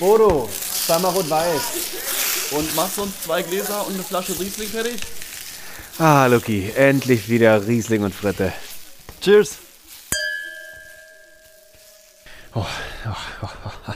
Bodo, zweimal rot-weiß. Und machst du uns zwei Gläser und eine Flasche Riesling fertig? Ah, Luki, endlich wieder Riesling und Fritte. Cheers. Oh, oh, oh, oh.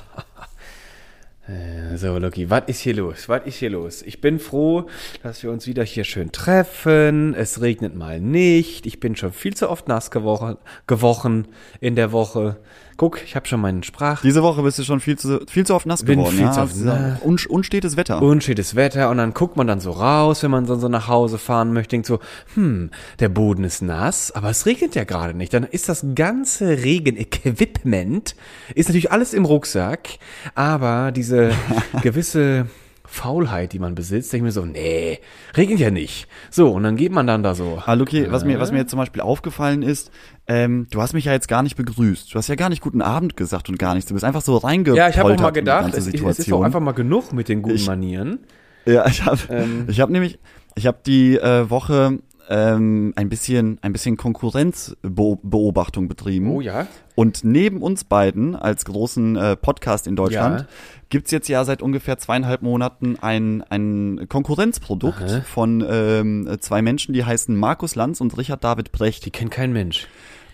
Äh, So, Loki, was ist hier los? Was ist hier los? Ich bin froh, dass wir uns wieder hier schön treffen. Es regnet mal nicht. Ich bin schon viel zu oft nass gewochen, gewochen in der Woche. Guck, ich habe schon meinen Sprach. Diese Woche bist du schon viel zu, viel zu oft nass Bin geworden. viel ja? zu oft nass. Un, unstetes Wetter. Unstetes Wetter und dann guckt man dann so raus, wenn man so, so nach Hause fahren möchte, denkt so, hm, der Boden ist nass, aber es regnet ja gerade nicht. Dann ist das ganze Regenequipment, ist natürlich alles im Rucksack, aber diese gewisse Faulheit, die man besitzt, denke ich mir so, nee, regnet ja nicht. So, und dann geht man dann da so. Ah, Luki, was mir, was mir jetzt zum Beispiel aufgefallen ist, ähm, du hast mich ja jetzt gar nicht begrüßt. Du hast ja gar nicht guten Abend gesagt und gar nichts. Du bist einfach so reingepoltert Ja, ich habe auch mal gedacht, es, es ist doch einfach mal genug mit den guten Ich- Manieren. Ja, ich habe Ähm. ich hab nämlich, ich habe die äh, Woche ähm, ein bisschen, ein bisschen Konkurrenzbeobachtung betrieben. Oh ja. Und neben uns beiden als großen äh, Podcast in Deutschland Ja. gibt's jetzt ja seit ungefähr zweieinhalb Monaten ein, ein Konkurrenzprodukt Aha. von ähm, zwei Menschen, die heißen Markus Lanz und Richard David Brecht. Die kennt kein Mensch.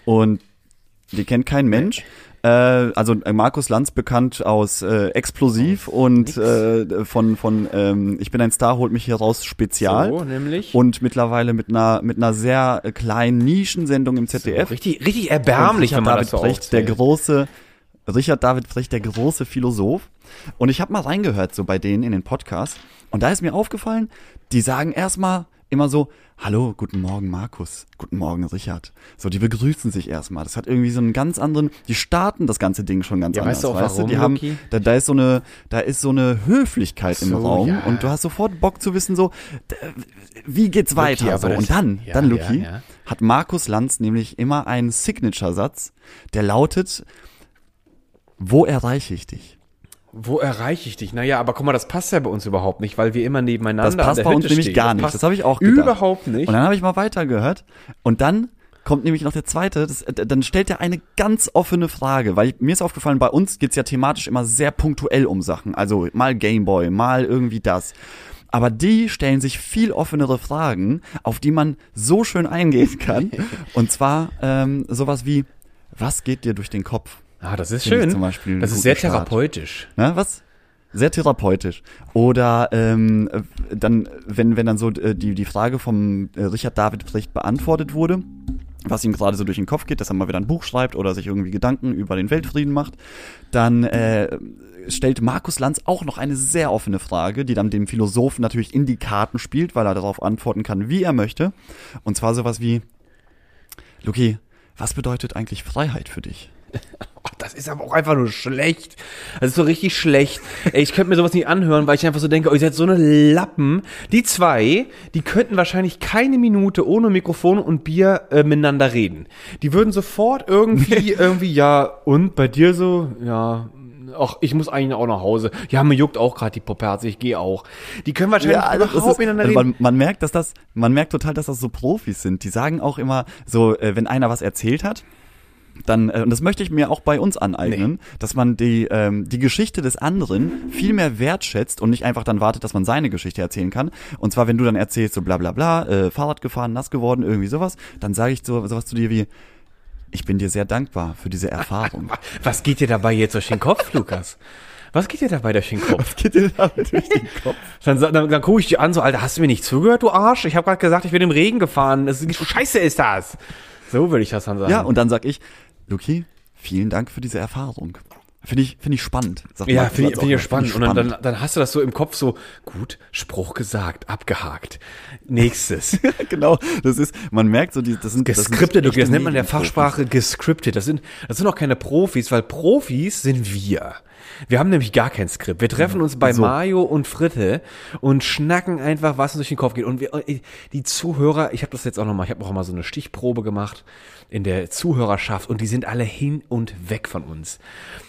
Und die kennt kein Mensch. Äh, also äh, Markus Lanz bekannt aus äh, Explosiv und äh, von von ähm, Ich bin ein Star holt mich hier raus Spezial So, nämlich. und mittlerweile mit einer mit einer sehr kleinen Nischensendung im so, ZDF. richtig, richtig Und erbärmlich, wenn man David das so Brecht, der große Richard David Brecht, der große Philosoph. Und ich habe mal reingehört so bei denen in den Podcast und da ist mir aufgefallen, die sagen erstmal immer so, hallo, guten Morgen Markus, guten Morgen Richard. So, die begrüßen sich erstmal. Das hat irgendwie so einen ganz anderen, die starten das ganze Ding schon ganz Ja, anders. weißt du auch warum, Die haben, da, da ist so eine, da ist so eine Höflichkeit im So, Raum ja. und du hast sofort Bock zu wissen so, wie geht's weiter? aber so. das- Und dann, ja, dann Luki, hat Markus Lanz nämlich immer einen Signature-Satz, der lautet, wo erreiche ich dich? Wo erreiche ich dich? Naja, aber guck mal, das passt ja bei uns überhaupt nicht, weil wir immer nebeneinander Das passt bei uns Hütte nämlich stehen. gar nicht. passt Das habe ich auch gedacht. Überhaupt nicht. Und dann habe ich mal weitergehört und dann kommt nämlich noch der zweite, das, äh, dann stellt er eine ganz offene Frage, weil mir ist aufgefallen, bei uns geht's ja thematisch immer sehr punktuell um Sachen, also mal Gameboy, mal irgendwie das. Aber die stellen sich viel offenere Fragen, auf die man so schön eingehen kann. Und zwar ähm, sowas wie, was geht dir durch den Kopf? Ah, das ist schön. zum Beispiel das ist sehr Start. therapeutisch. Ne, was? Sehr therapeutisch. Oder ähm, äh, dann, wenn, wenn dann so äh, die, die Frage vom äh, Richard David Brecht beantwortet wurde, was ihm gerade so durch den Kopf geht, dass er mal wieder ein Buch schreibt oder sich irgendwie Gedanken über den Weltfrieden macht, dann äh, stellt Markus Lanz auch noch eine sehr offene Frage, die dann dem Philosophen natürlich in die Karten spielt, weil er darauf antworten kann, wie er möchte. Und zwar sowas wie, Luki, was bedeutet eigentlich Freiheit für dich? Oh, das ist aber auch einfach nur schlecht. Das ist so richtig schlecht. Ey, ich könnte mir sowas nicht anhören, weil ich einfach so denke, oh, ihr seid so eine Lappen. Die zwei, die könnten wahrscheinlich keine Minute ohne Mikrofon und Bier äh, miteinander reden. Die würden sofort irgendwie, irgendwie, ja, und bei dir so, ja, ach, ich muss eigentlich auch nach Hause. Ja, mir juckt auch gerade die Poperze, ich gehe auch. Die können wahrscheinlich also das überhaupt ist- miteinander also reden. man, man merkt, dass das, man merkt total, dass das so Profis sind. Die sagen auch immer so, äh, wenn einer was erzählt hat, dann, äh, und das möchte ich mir auch bei uns aneignen, dass man die, ähm, die Geschichte des anderen viel mehr wertschätzt und nicht einfach dann wartet, dass man seine Geschichte erzählen kann. Und zwar, wenn du dann erzählst, so bla bla bla, äh, Fahrrad gefahren, nass geworden, irgendwie sowas, dann sage ich so sowas zu dir wie, ich bin dir sehr dankbar für diese Erfahrung. Was geht dir dabei jetzt durch den Kopf, Lukas? Was geht dir dabei durch den Kopf? Geht dir damit durch den Kopf? Dann, dann, dann gucke ich dir an, so, Alter, hast du mir nicht zugehört, du Arsch? Ich habe gerade gesagt, ich bin im Regen gefahren. Das ist, scheiße ist das. So würde ich das dann sagen. Ja, und dann sag ich, Luki, vielen Dank für diese Erfahrung. Finde ich, finde ich spannend. Ja, finde ich, find ich spannend. Und dann, dann, dann hast du das so im Kopf so, gut, Spruch gesagt, abgehakt. Nächstes. genau, das ist, man merkt so, die, das sind das sind Gescriptet, das nennt man in der. Fachsprache gescriptet. Das sind, das sind auch keine Profis, weil Profis sind wir. Wir haben nämlich gar kein Skript. Wir treffen uns bei So. Mario und Fritte und schnacken einfach, was uns durch den Kopf geht. Und wir, die Zuhörer, ich habe das jetzt auch nochmal, ich habe auch mal so eine Stichprobe gemacht in der Zuhörerschaft und die sind alle hin und weg von uns.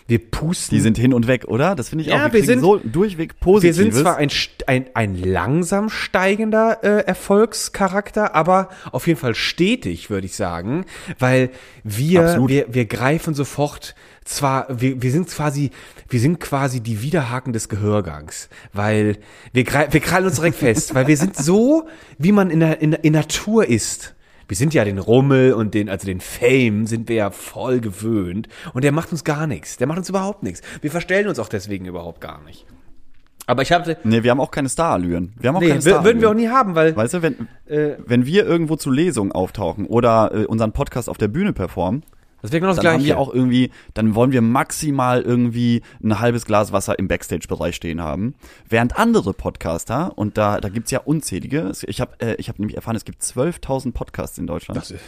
Wir pusten. Die sind hin und weg, oder? Das finde ich Ja, auch. wir kriegen sind- so durchweg wir Positives. sind zwar ein, ein, ein langsam steigender äh, Erfolgscharakter, aber auf jeden Fall stetig, würde ich sagen, weil wir, Absolut. wir, wir greifen sofort zwar, wir, wir sind quasi, wir sind quasi die Widerhaken des Gehörgangs, weil wir, wir krallen uns direkt fest, weil wir sind so, wie man in der, in, in Natur ist. Wir sind ja den Rummel und den, also den Fame sind wir ja voll gewöhnt und der macht uns gar nichts. Der macht uns überhaupt nichts. Wir verstellen uns auch deswegen überhaupt gar nicht. Aber ich hatte, Nee, wir haben auch keine Starallüren. Wir haben auch nee, keine wür- würden wir auch Starallüren. nie haben, weil, Weißt du, wenn, äh, wenn wir irgendwo zu Lesungen auftauchen oder äh, unseren Podcast auf der Bühne performen, das wäre genau das dann Gleiche. haben wir auch irgendwie, dann wollen wir maximal irgendwie ein halbes Glas Wasser im Backstage-Bereich stehen haben. Während andere Podcaster, und da, da gibt's ja unzählige, ich habe äh, ich hab nämlich erfahren, es gibt 12.000 Podcasts in Deutschland. Das ist-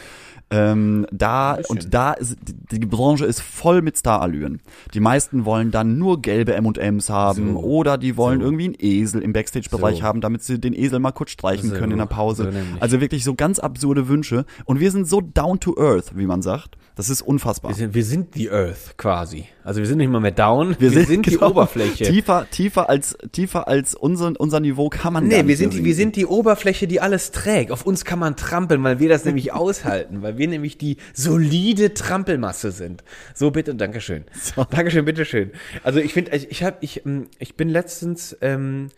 ähm, da, und da ist, die, die Branche ist voll mit Starallüren. Die meisten wollen dann nur gelbe M&Ms haben So. oder die wollen So. irgendwie einen Esel im Backstage-Bereich So. haben, damit sie den Esel mal kurz streichen können in der Pause. Also wirklich so ganz absurde Wünsche. Und wir sind so down to earth, wie man sagt. Das ist unfassbar. Wir sind, wir sind die Earth quasi. Also wir sind nicht mal mehr down, wir, sind, die genau, Oberfläche. Tiefer, tiefer als, tiefer als unser, unser Niveau kann man Nee, nicht wir sind, die, wir sind die Oberfläche, die alles trägt. Auf uns kann man trampeln, weil wir das nämlich aushalten, weil wir nämlich die solide Trampelmasse sind. So bitte, Dankeschön. Dankeschön, bitteschön. Also ich finde, ich, ich habe, ich, ähm, ich bin letztens, ähm,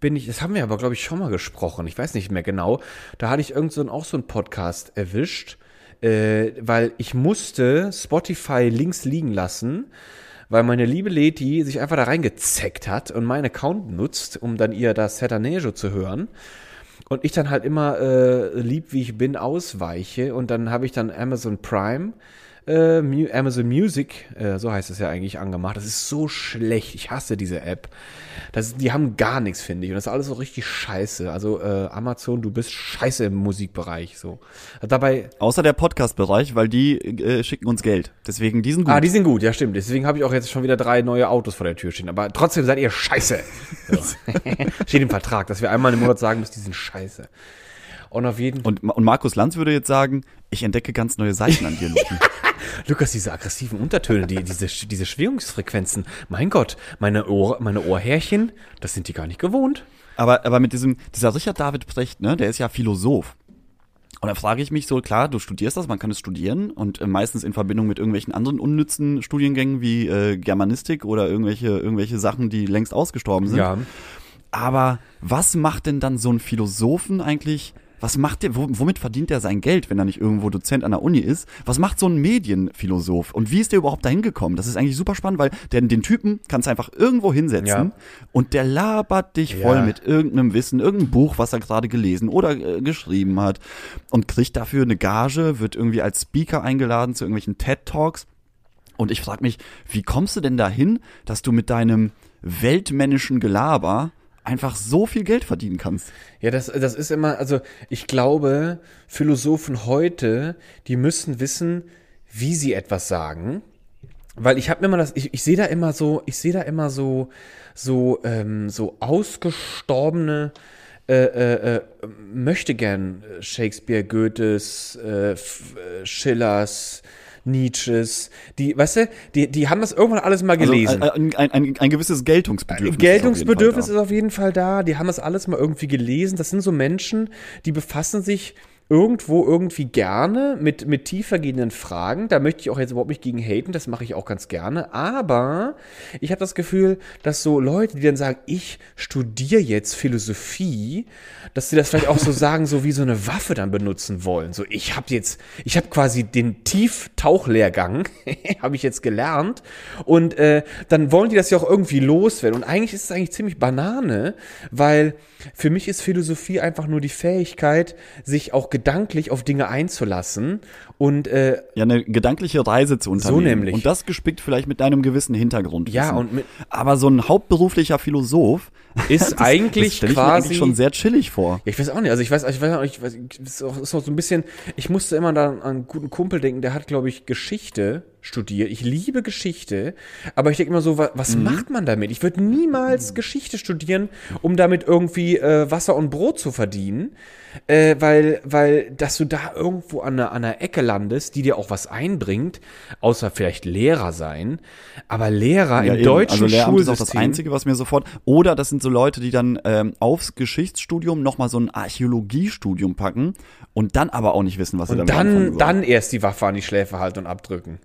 bin ich, das haben wir aber glaube ich schon mal gesprochen. Ich weiß nicht mehr genau. Da hatte ich irgend so einen, auch so einen Podcast erwischt, äh, weil ich musste Spotify links liegen lassen weil meine liebe Leti sich einfach da reingezeckt hat und meinen Account nutzt, um dann ihr das Setanejo zu hören. Und ich dann halt immer äh, lieb, wie ich bin, ausweiche. Und dann habe ich dann Amazon Prime, äh, Amazon Music, äh, so heißt es ja eigentlich, angemacht. Das ist so schlecht. Ich hasse diese App. Das, die haben gar nichts, finde ich. Und das ist alles so richtig scheiße. Also äh, Amazon, du bist scheiße im Musikbereich. So. Dabei Außer der Podcast-Bereich, weil die äh, schicken uns Geld. Deswegen diesen gut. Ah, die sind gut, ja stimmt. Deswegen habe ich auch jetzt schon wieder drei neue Autos vor der Tür stehen. Aber trotzdem seid ihr scheiße. So. Steht im Vertrag, dass wir einmal im Monat sagen müssen, die sind scheiße. Und auf jeden und, und Markus Lanz würde jetzt sagen, ich entdecke ganz neue Seiten an dir, Luki. Lukas, diese aggressiven Untertöne, die, diese, diese Schwingungsfrequenzen. Mein Gott, meine, Ohr, meine Ohrhärchen, das sind die gar nicht gewohnt. aber, aber mit diesem, dieser Richard David Precht, ne, der ist ja Philosoph. Und da frage ich mich so, klar, du studierst das, man kann es studieren und äh, meistens in Verbindung mit irgendwelchen anderen unnützen Studiengängen wie äh, Germanistik oder irgendwelche, irgendwelche Sachen, die längst ausgestorben sind. Ja. Aber was macht denn dann so ein Philosophen eigentlich? Was macht der, wo- womit verdient er sein Geld, wenn er nicht irgendwo Dozent an der Uni ist? Was macht so ein Medienphilosoph? Und wie ist der überhaupt dahin gekommen? Das ist eigentlich super spannend, weil der, den Typen kannst du einfach irgendwo hinsetzen Ja. und der labert dich voll Ja. mit irgendeinem Wissen, irgendeinem Buch, was er gerade gelesen oder äh, geschrieben hat und kriegt dafür eine Gage, wird irgendwie als Speaker eingeladen zu irgendwelchen TED Talks. Und ich frage mich, wie kommst du denn dahin, dass du mit deinem weltmännischen Gelaber einfach so viel Geld verdienen kannst? Ja, das, das ist immer, also ich glaube, Philosophen heute, die müssen wissen, wie sie etwas sagen. Weil ich habe immer das, ich, ich sehe da immer so, ich sehe da immer so, so, ähm, so ausgestorbene äh, äh, äh, möchte gern Shakespeare, Goethes, äh, äh, Schillers, Nietzsches, die, weißt du, die, die haben das irgendwann alles mal gelesen. Also, ein, ein, ein, ein gewisses Geltungsbedürfnis. Geltungsbedürfnis ist ist auf jeden Fall da. Die haben das alles mal irgendwie gelesen. Das sind so Menschen, die befassen sich irgendwo irgendwie gerne mit, mit tiefergehenden Fragen. Da möchte ich auch jetzt überhaupt nicht gegen haten, das mache ich auch ganz gerne. Aber ich habe das Gefühl, dass so Leute, die dann sagen, ich studiere jetzt Philosophie, dass sie das vielleicht auch so sagen, so wie so eine Waffe dann benutzen wollen. So, ich habe jetzt, ich habe quasi den Tieftauchlehrgang, habe ich jetzt gelernt. Und äh, dann wollen die das ja auch irgendwie loswerden. Und eigentlich ist es eigentlich ziemlich Banane, weil für mich ist Philosophie einfach nur die Fähigkeit, sich auch gedanklich auf Dinge einzulassen und äh, Ja, eine gedankliche Reise zu unternehmen. So nämlich. Und das gespickt vielleicht mit einem gewissen Hintergrund. Ja, und mit- Aber so ein hauptberuflicher Philosoph ist das eigentlich mir quasi eigentlich schon sehr chillig vor. Ja, ich weiß auch nicht. Also ich weiß, ich weiß auch nicht, ich weiß, ist auch, ist auch so ein bisschen. Ich musste immer da an einen guten Kumpel denken, der hat, glaube ich, Geschichte studiert. Ich liebe Geschichte, aber ich denke immer so, wa- was macht man damit? Ich würde niemals Geschichte studieren, um damit irgendwie äh, Wasser und Brot zu verdienen, äh, weil, weil, dass du da irgendwo an einer, an einer Ecke landest, die dir auch was einbringt, außer vielleicht Lehrer sein, aber Lehrer im eben. deutschen also Lehramt ist Schulsystem. auch das Einzige, was mir sofort. Oder das sind so Leute, die dann ähm, aufs Geschichtsstudium nochmal so ein Archäologiestudium packen und dann aber auch nicht wissen, was sie damit anfangen dann, sollen. dann erst die Waffe an die Schläfe halten und abdrücken.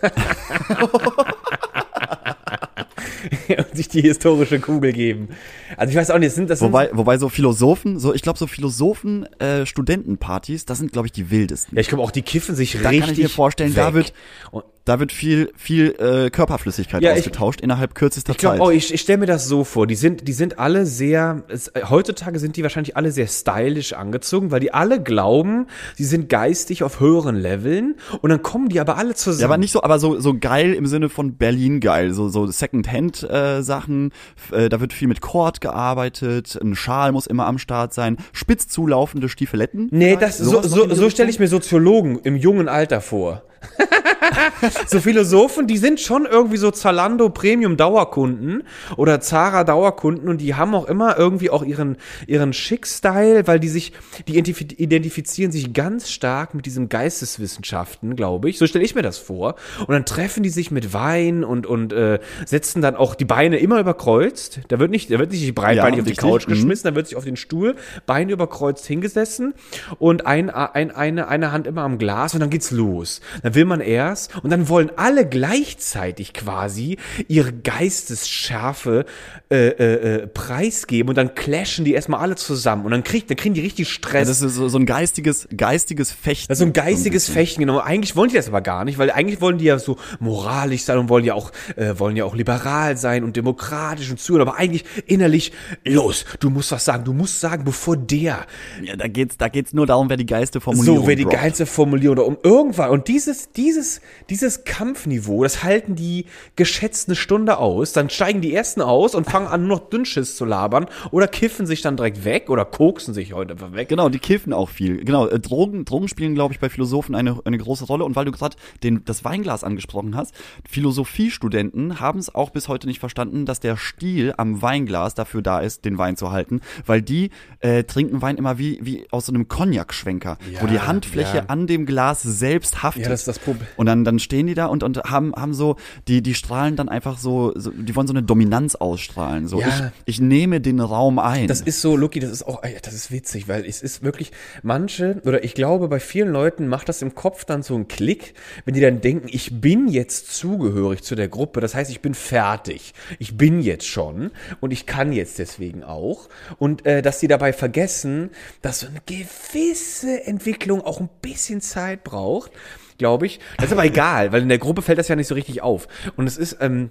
und sich die historische Kugel geben. Also ich weiß auch nicht, sind das Wobei, sind, wobei so Philosophen, so ich glaube so Philosophen, äh, Studentenpartys, das sind glaube ich die wildesten. ja, ich glaube auch, die kiffen sich da richtig kann ich mir vorstellen, weg. da wird Und da wird viel viel äh, Körperflüssigkeit Ja, ich- ausgetauscht innerhalb kürzester ich glaube, Zeit. oh, ich, ich stelle mir das so vor. Die sind, die sind alle sehr, es, äh, heutzutage sind die wahrscheinlich alle sehr stylisch angezogen, weil die alle glauben, sie sind geistig auf höheren Leveln und dann kommen die aber alle zusammen. ja, aber nicht so, aber so so geil im Sinne von Berlin geil, so so Secondhand äh, Äh, da wird viel mit Kord gearbeitet. Ein Schal muss immer am Start sein. Spitz zulaufende Stiefeletten. Nee, das, so, so, so stelle ich mir Soziologen im jungen Alter vor. so Philosophen, die sind schon irgendwie so Zalando Premium Dauerkunden oder Zara Dauerkunden und die haben auch immer irgendwie auch ihren ihren Schick-Style, weil die sich die identif- identifizieren sich ganz stark mit diesen Geisteswissenschaften, glaube ich. So stelle ich mir das vor und dann treffen die sich mit Wein und und äh, setzen dann auch die Beine immer überkreuzt. Da wird nicht da wird nicht breitbeinig Ja, auf die. Couch Mhm. geschmissen, dann wird sich auf den Stuhl, Beine überkreuzt hingesessen und ein, ein, eine, eine Hand immer am Glas und dann geht's los. Dann will man erst und dann wollen alle gleichzeitig quasi ihre Geistesschärfe äh, äh, äh, preisgeben und dann clashen die erstmal alle zusammen und dann, kriegt, dann kriegen die richtig Stress. das ist so, so ein geistiges geistiges Fechten. Das ist so ein geistiges bisschen. Fechten, genau. Eigentlich wollen die das aber gar nicht, weil eigentlich wollen die ja so moralisch sein und wollen ja auch, äh, wollen ja auch liberal sein und demokratisch und zuhören, aber eigentlich innerlich, los, du musst was sagen, du musst sagen, bevor der Ja, da geht's da geht's nur darum, wer die geilste Formulierung so, wer die droppt. geilste Formulierung oder um irgendwann. Und dieses, dieses, dieses Kampfniveau, das halten die geschätzt eine Stunde aus. Dann steigen die ersten aus und fangen an, nur noch Dünnschiss zu labern oder kiffen sich dann direkt weg oder koksen sich heute einfach weg. Genau, die kiffen auch viel. Genau, äh, Drogen, Drogen spielen, glaube ich, bei Philosophen eine, eine große Rolle. Und weil du gerade das Weinglas angesprochen hast, Philosophiestudenten haben es auch bis heute nicht verstanden, dass der Stiel am Weinglas dafür da ist, den Wein zu halten, weil die äh, trinken Wein immer wie, wie aus so einem Cognac-Schwenker, wo die Handfläche ja. an dem Glas selbst haftet. Ja, das das Problem. Und dann, dann stehen die da und, und haben, haben so, die, die strahlen dann einfach so, so, die wollen so eine Dominanz ausstrahlen. So, Ja. ich, ich nehme den Raum ein. Das ist so, Lucky, das ist auch, das ist witzig, weil es ist wirklich, manche, oder ich glaube, bei vielen Leuten macht das im Kopf dann so einen Klick, wenn die dann denken, ich bin jetzt zugehörig zu der Gruppe, das heißt, ich bin fertig, ich bin jetzt schon und ich kann jetzt deswegen auch. Und äh, dass die dabei vergessen, dass so eine gewisse Entwicklung auch ein bisschen Zeit braucht, glaube ich. Das ist aber egal, weil in der Gruppe fällt das ja nicht so richtig auf. Und es ist, ähm,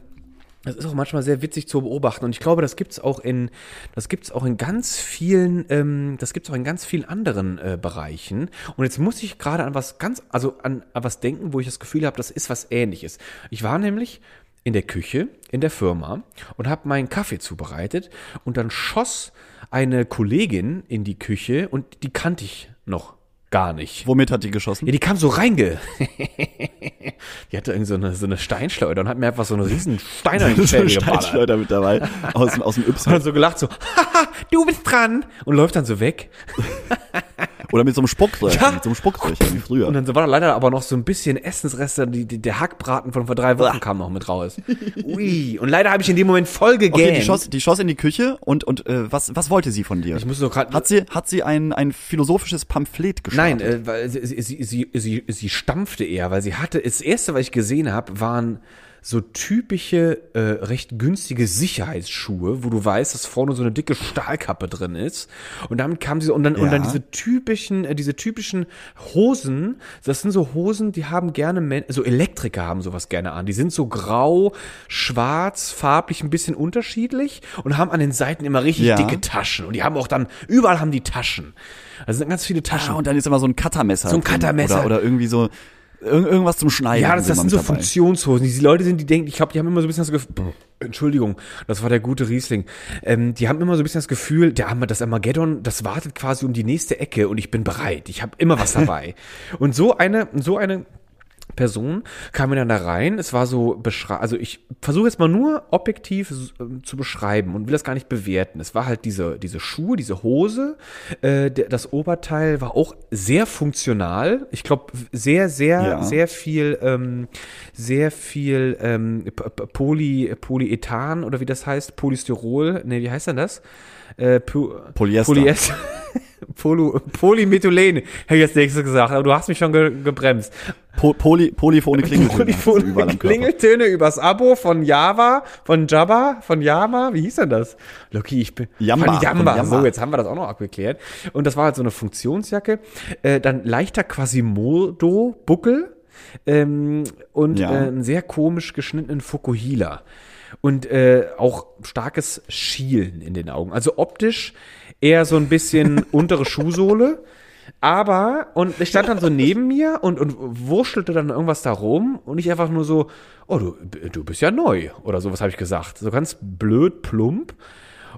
das ist auch manchmal sehr witzig zu beobachten und ich glaube, das gibt's auch in, das gibt's auch in ganz vielen, ähm, das gibt's auch in ganz vielen anderen äh, Bereichen. Und jetzt muss ich gerade an was ganz, also an, an was denken, wo ich das Gefühl habe, das ist was Ähnliches. Ich war nämlich in der Küche in der Firma und habe meinen Kaffee zubereitet und dann schoss eine Kollegin in die Küche und die kannte ich noch gar nicht. Womit hat die geschossen? Ja, die kam so reinge. die hatte irgendwie so eine, so eine Steinschleuder und hat mir einfach so einen riesen Steiner in die geballert. Steinschleuder mit dabei. Aus, dem- aus dem Und Y. dann so gelacht, so, haha, du bist dran. Und läuft dann so weg. Oder mit so einem Spuckröhrchen. Ja. Mit so einem Spuckröhrchen wie früher. Und dann war da leider aber noch so ein bisschen Essensreste, die, die, der Hackbraten von vor drei Wochen kam noch mit raus. Ui. Und leider habe ich in dem Moment voll gegähnt. Okay, die schoss, die schoss in die Küche und, und äh, was, was wollte sie von dir? Ich muss so grad, Hat sie, hat sie ein, ein philosophisches Pamphlet Nein, gestartet? äh, weil sie, sie, sie, sie, sie, sie stampfte eher, weil sie hatte, das erste, was ich gesehen habe, waren so typische, äh, recht günstige Sicherheitsschuhe, wo du weißt, dass vorne so eine dicke Stahlkappe drin ist. Und damit kam sie so, und dann, und dann Ja. diese typischen, äh, diese typischen Hosen, das sind so Hosen, die haben gerne, Men so Elektriker haben sowas gerne an. Die sind so grau, schwarz, farblich ein bisschen unterschiedlich und haben an den Seiten immer richtig Ja. dicke Taschen. Und die haben auch dann, überall haben die Taschen. Also sind ganz viele Taschen. ah, und dann ist immer so ein Cuttermesser. So ein. Cuttermesser. Oder, oder irgendwie so, irg irgendwas zum Schneiden. Ja, das, das sind so dabei. Funktionshosen. Die Leute sind, die denken, ich glaube, die haben immer so ein bisschen das Gefühl, Entschuldigung, das war der gute Riesling. Ähm, die haben immer so ein bisschen das Gefühl, der Arma- das Armageddon, das wartet quasi um die nächste Ecke und ich bin bereit. Ich habe immer was dabei. und so eine, so eine Person kam mir dann da rein. Es war so beschrei also ich versuche jetzt mal nur objektiv ähm, zu beschreiben und will das gar nicht bewerten. Es war halt diese diese Schuhe, diese Hose. Äh, das Oberteil war auch sehr funktional. Ich glaube sehr sehr Ja. sehr viel ähm, sehr viel ähm, Poly Polyethan oder wie das heißt Polystyrol. Ne, wie heißt denn das? Äh, Polyester. Polyester. Polo, Polymethylen, hätte ich als nächstes gesagt, aber du hast mich schon ge gebremst. Po Poly Polyphone Klingeltöne. Polyphone. Klingeltöne übers Abo von Java, von Jabba, von Yama, wie hieß denn das? Lucky, ich bin Yamba. von Yamba. So, jetzt haben wir das auch noch abgeklärt. Und das war halt so eine Funktionsjacke. Äh, dann leichter Quasimodo-Buckel ähm, und Ja. äh, einen sehr komisch geschnittenen Fukuhila. Und äh, auch starkes Schielen in den Augen. Also optisch eher so ein bisschen untere Schuhsohle. Aber, und ich stand dann so neben mir und, und wurschelte dann irgendwas da rum und ich einfach nur so, oh, du, du bist ja neu oder sowas habe ich gesagt. So ganz blöd, plump.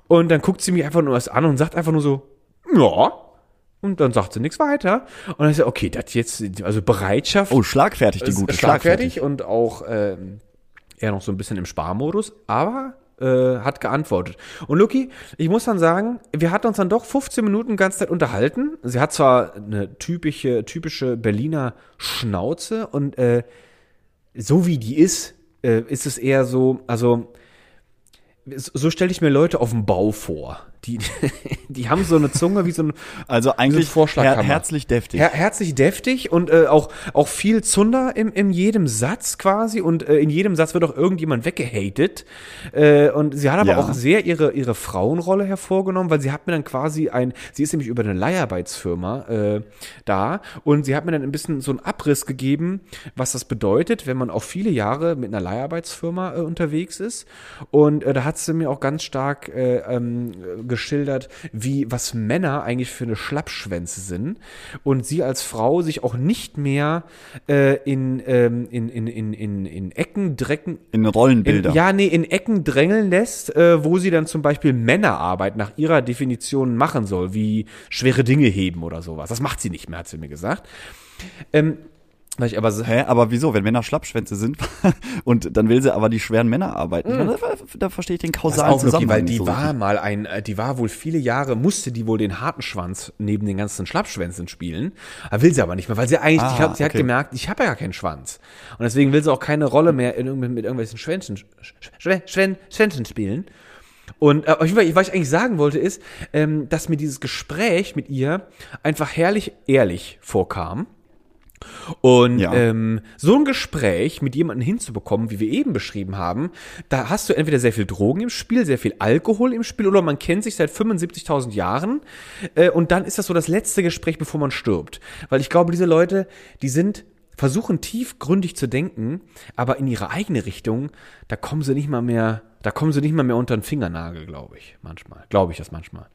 Und dann guckt sie mich einfach nur was an und sagt einfach nur so, ja. Und dann sagt sie nichts weiter. Und dann ist ja, okay, das jetzt, also Bereitschaft Oh, schlagfertig, die gute. schlagfertig und auch ähm, eher noch so ein bisschen im Sparmodus, aber äh, hat geantwortet. Und Luki, ich muss dann sagen, wir hatten uns dann doch 15 Minuten ganz Zeit unterhalten. Sie hat zwar eine typische, typische Berliner Schnauze und äh, so wie die ist, äh, ist es eher so, also so stelle ich mir Leute auf dem Bau vor. Die, die haben so eine Zunge wie so ein Also eigentlich her herzlich deftig. Her herzlich deftig und äh, auch, auch viel Zunder im, in jedem Satz quasi und äh, in jedem Satz wird auch irgendjemand weggehatet. Äh, und sie hat aber Ja. auch sehr ihre, ihre Frauenrolle hervorgenommen, weil sie hat mir dann quasi ein, sie ist nämlich über eine Leiharbeitsfirma äh, da und sie hat mir dann ein bisschen so einen Abriss gegeben, was das bedeutet, wenn man auch viele Jahre mit einer Leiharbeitsfirma äh, unterwegs ist. Und äh, da hat sie mir auch ganz stark äh, ähm, geschildert, wie was Männer eigentlich für eine Schlappschwänze sind und sie als Frau sich auch nicht mehr äh, in, ähm, in, in, in, in, in Ecken drecken, In in, Rollenbilder. ja, nee, in Ecken drängeln lässt, äh, wo sie dann zum Beispiel Männerarbeit nach ihrer Definition machen soll, wie schwere Dinge heben oder sowas. Das macht sie nicht mehr, hat sie mir gesagt. Ähm, weil ich aber so- Hä, aber wieso, wenn Männer Schlappschwänze sind und dann will sie aber die schweren Männer arbeiten, da, da verstehe ich den kausalen auch Lucky, weil Zusammenhang die so war richtig. mal ein, äh, die war wohl viele Jahre, musste die wohl den harten Schwanz neben den ganzen Schlappschwänzen spielen. Will sie aber nicht mehr, weil sie eigentlich, Ah, ich hab, sie hat okay. gemerkt, ich habe ja gar keinen Schwanz. Und deswegen will sie auch keine Rolle mehr in, irgend- mit irgendwelchen Schwänzen, Schwän, Schwän, Schwänzen spielen. Und äh, was ich eigentlich sagen wollte, ist, ähm, dass mir dieses Gespräch mit ihr einfach herrlich ehrlich vorkam. Und Ja. ähm, so ein Gespräch mit jemandem hinzubekommen, wie wir eben beschrieben haben, da hast du entweder sehr viel Drogen im Spiel, sehr viel Alkohol im Spiel oder man kennt sich seit 75.000 Jahren äh, und dann ist das so das letzte Gespräch, bevor man stirbt. Weil ich glaube, diese Leute, die sind versuchen tiefgründig zu denken, aber in ihre eigene Richtung, da kommen sie nicht mal mehr, da kommen sie nicht mal mehr unter den Fingernagel, glaube ich, manchmal. Glaube ich das manchmal.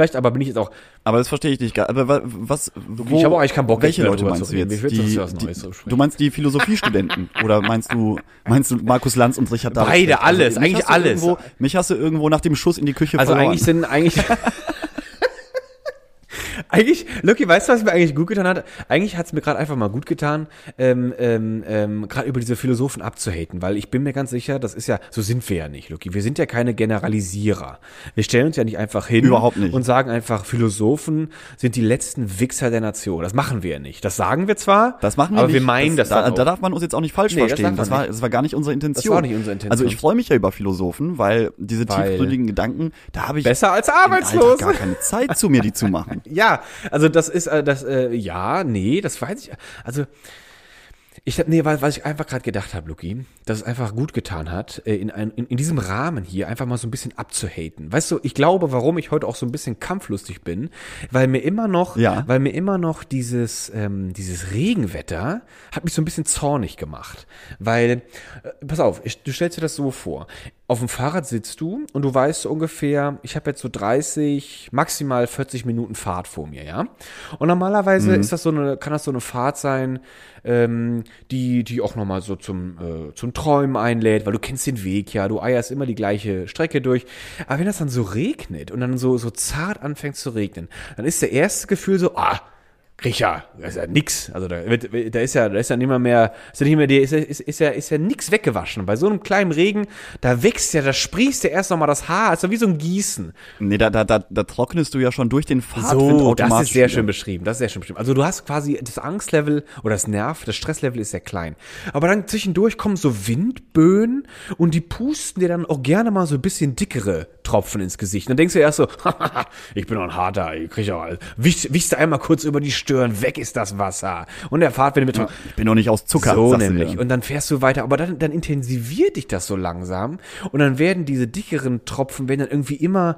Vielleicht aber bin ich jetzt auch, Aber das verstehe ich nicht. Aber wa- was, wo, Ich habe auch eigentlich keinen Bock, welche Leute meinst du jetzt? Die, die, du meinst die Philosophiestudenten? Oder meinst du, meinst du Markus Lanz und Richard David? Beide, Precht? alles, mich eigentlich alles. Irgendwo, mich hast du irgendwo nach dem Schuss in die Küche Also verloren. eigentlich sind eigentlich. eigentlich, Lucky, weißt du, was mir eigentlich gut getan hat? Eigentlich hat es mir gerade einfach mal gut getan, ähm, ähm, ähm, gerade über diese Philosophen abzuhaten, weil ich bin mir ganz sicher, das ist ja, so sind wir ja nicht, Lucky. Wir sind ja keine Generalisierer. Wir stellen uns ja nicht einfach hin Überhaupt nicht. und sagen einfach, Philosophen sind die letzten Wichser der Nation. Das machen wir ja nicht. Das sagen wir zwar, Das machen wir aber nicht. wir meinen das, da, dann da auch. darf man uns jetzt auch nicht falsch Nee, das verstehen. Das, man war, das war gar nicht unsere Intention. Das war nicht unsere Intention. Also ich freue mich ja über Philosophen, weil diese Weil- tiefgründigen Gedanken, da habe ich Besser als arbeitslos. gar keine Zeit zu mir, die zu machen. Ja, also das ist äh, das äh, ja, nee, das weiß ich. Also ich hab, nee, weil, was ich einfach gerade gedacht habe, Luki, dass es einfach gut getan hat, äh, in, ein, in, in diesem Rahmen hier einfach mal so ein bisschen abzuhaten. Weißt du, ich glaube, warum ich heute auch so ein bisschen kampflustig bin, weil mir immer noch, Ja. weil mir immer noch dieses, ähm, dieses Regenwetter hat mich so ein bisschen zornig gemacht. Weil, äh, pass auf, ich, du stellst dir das so vor. Auf dem Fahrrad sitzt du und du weißt ungefähr, ich habe jetzt so 30, maximal 40 Minuten Fahrt vor mir, ja. Und normalerweise ist das so eine, kann das so eine Fahrt sein, ähm, die, die auch nochmal so zum, äh, zum Träumen einlädt, weil du kennst den Weg, ja, du eierst immer die gleiche Strecke durch. Aber wenn das dann so regnet und dann so, so zart anfängt zu regnen, dann ist der erste Gefühl so, ah, Richard, das ist ja nix. Also da, wird, da ist ja, da ist ja nicht mehr mehr, ist ja nicht mehr, die- ist, ist, ist ja, ist ja nix weggewaschen. Bei so einem kleinen Regen, da wächst ja, da sprießt ja erst nochmal das Haar, ist ja wie so ein Gießen. Nee, da, da, da, da trocknest du ja schon durch den Fahrtwind So, das ist sehr schön beschrieben. Das ist sehr schön beschrieben. Also du hast quasi das Angstlevel oder das Nerv, das Stresslevel ist sehr klein. Aber dann zwischendurch kommen so Windböen und die pusten dir dann auch gerne mal so ein bisschen dickere Tropfen ins Gesicht. Und dann denkst du erst so, ich bin doch ein harter, ich krieg auch alles. Wichst, wichst du einmal kurz über die Stirn, weg ist das Wasser. Und der Fahrt, wenn du mit Ich bin doch nicht aus Zucker. so nämlich. Und dann fährst du weiter, aber dann, dann intensiviert dich das so langsam und dann werden diese dickeren Tropfen werden dann irgendwie immer